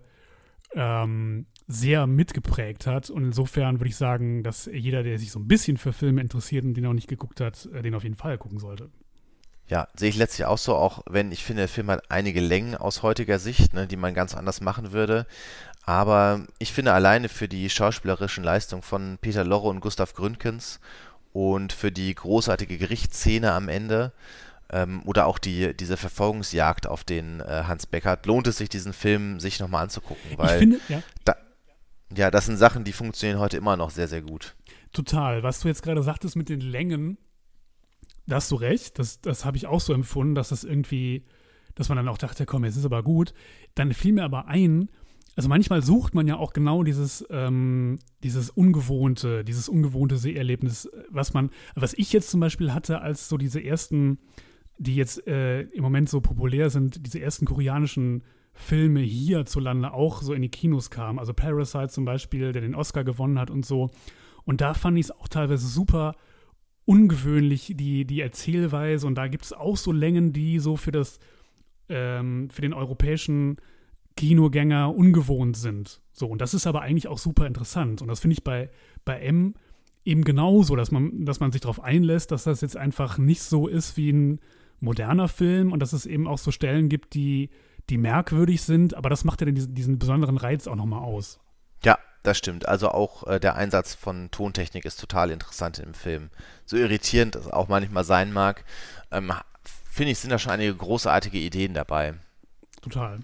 Speaker 3: ähm, sehr mitgeprägt hat. Und insofern würde ich sagen, dass jeder, der sich so ein bisschen für Filme interessiert und den noch nicht geguckt hat, äh, den auf jeden Fall gucken sollte.
Speaker 2: Ja, sehe ich letztlich auch so, auch wenn ich finde, der Film hat einige Längen aus heutiger Sicht, ne, die man ganz anders machen würde. Aber ich finde alleine für die schauspielerischen Leistungen von Peter Lorre und Gustav Gründgens und für die großartige Gerichtsszene am Ende ähm, oder auch die, diese Verfolgungsjagd auf den äh, Hans Beckert, lohnt es sich, diesen Film sich nochmal anzugucken. Weil finde, ja. Da, ja, das sind Sachen, die funktionieren heute immer noch sehr, sehr gut.
Speaker 3: Total. Was du jetzt gerade sagtest mit den Längen, da hast du recht. Das, das habe ich auch so empfunden, dass das irgendwie, dass man dann auch dachte, komm, jetzt ist aber gut. Dann fiel mir aber ein, also manchmal sucht man ja auch genau dieses, ähm, dieses ungewohnte, dieses ungewohnte Seherlebnis, was man, was ich jetzt zum Beispiel hatte, als so diese ersten, die jetzt äh, im Moment so populär sind, diese ersten koreanischen Filme hierzulande auch so in die Kinos kamen. Also Parasite zum Beispiel, der den Oscar gewonnen hat und so. Und da fand ich es auch teilweise super ungewöhnlich, die, die Erzählweise. Und da gibt es auch so Längen, die so für das, ähm, für den europäischen Kinogänger ungewohnt sind. So, und das ist aber eigentlich auch super interessant. Und das finde ich bei, bei M eben genauso, dass man, dass man sich darauf einlässt, dass das jetzt einfach nicht so ist wie ein moderner Film und dass es eben auch so Stellen gibt, die, die merkwürdig sind, aber das macht ja diesen, diesen besonderen Reiz auch nochmal aus.
Speaker 2: Ja, das stimmt. Also auch äh, der Einsatz von Tontechnik ist total interessant im Film. So irritierend es auch manchmal sein mag, ähm, finde ich, sind da schon einige großartige Ideen dabei.
Speaker 3: Total.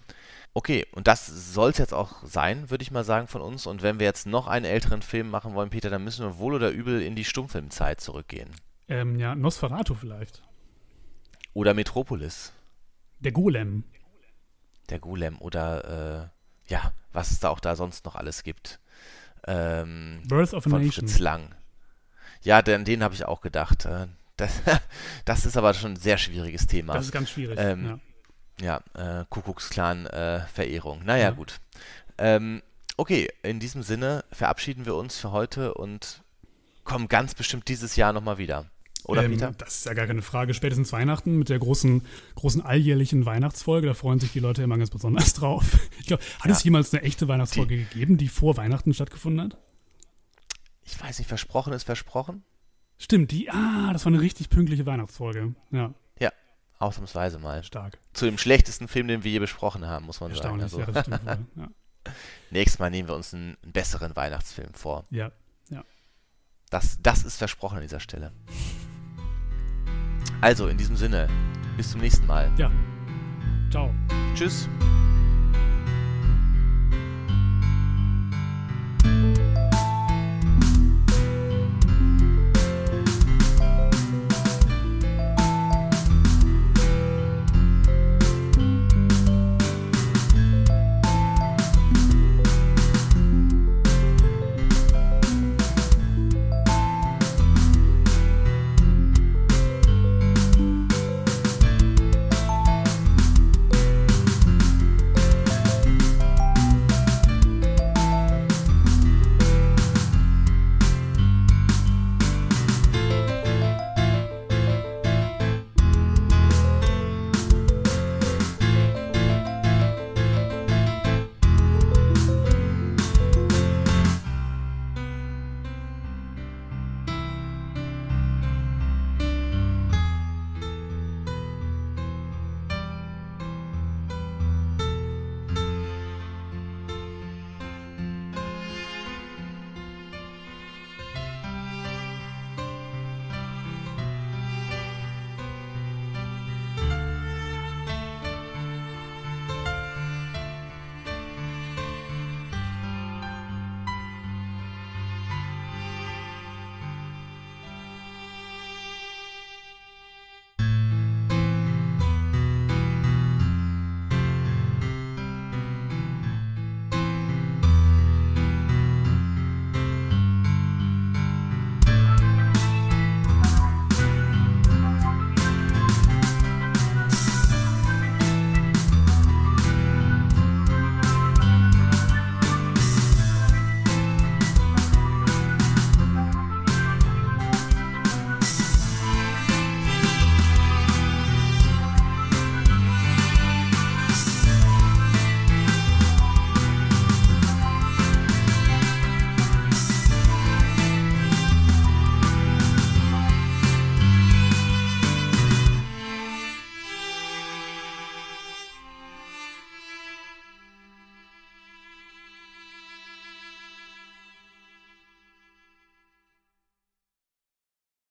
Speaker 2: Okay, und das soll es jetzt auch sein, würde ich mal sagen, von uns. Und wenn wir jetzt noch einen älteren Film machen wollen, Peter, dann müssen wir wohl oder übel in die Stummfilmzeit zurückgehen.
Speaker 3: Ähm, ja, Nosferatu vielleicht.
Speaker 2: Oder Metropolis.
Speaker 3: Der Golem.
Speaker 2: Der Golem oder, äh, ja, was es da auch da sonst noch alles gibt. Ähm,
Speaker 3: Birth of a
Speaker 2: von
Speaker 3: Nation.
Speaker 2: Fritz Lang. Ja, den, den habe ich auch gedacht. äh, Das, das ist aber schon ein sehr schwieriges Thema.
Speaker 3: Das ist ganz schwierig.
Speaker 2: Ähm,
Speaker 3: ja.
Speaker 2: Ja, äh, Kuckucksklan-Verehrung. naja,
Speaker 3: Ja.
Speaker 2: gut. Ähm, okay, in diesem Sinne verabschieden wir uns für heute und kommen ganz bestimmt dieses Jahr nochmal wieder. Oder,
Speaker 3: ähm,
Speaker 2: Peter?
Speaker 3: Das ist ja gar keine Frage. Spätestens Weihnachten mit der großen, großen alljährlichen Weihnachtsfolge. Da freuen sich die Leute immer ganz besonders drauf. Ich glaube, hat
Speaker 2: Ja.
Speaker 3: es jemals eine echte Weihnachtsfolge gegeben, die vor Weihnachten stattgefunden hat?
Speaker 2: Ich weiß nicht, versprochen ist versprochen?
Speaker 3: Stimmt, die, ah, das war eine richtig pünktliche Weihnachtsfolge. Ja,
Speaker 2: Ausnahmsweise mal.
Speaker 3: stark.
Speaker 2: Zu dem schlechtesten Film, den wir je besprochen haben, muss man sagen. Also,
Speaker 3: ja, das stimmt wohl. Ja.
Speaker 2: nächstes Mal nehmen wir uns einen, einen besseren Weihnachtsfilm vor.
Speaker 3: ja.
Speaker 2: Das, das ist versprochen an dieser Stelle. Also, in diesem Sinne, bis zum nächsten Mal. Ja.
Speaker 3: Ciao.
Speaker 2: Tschüss.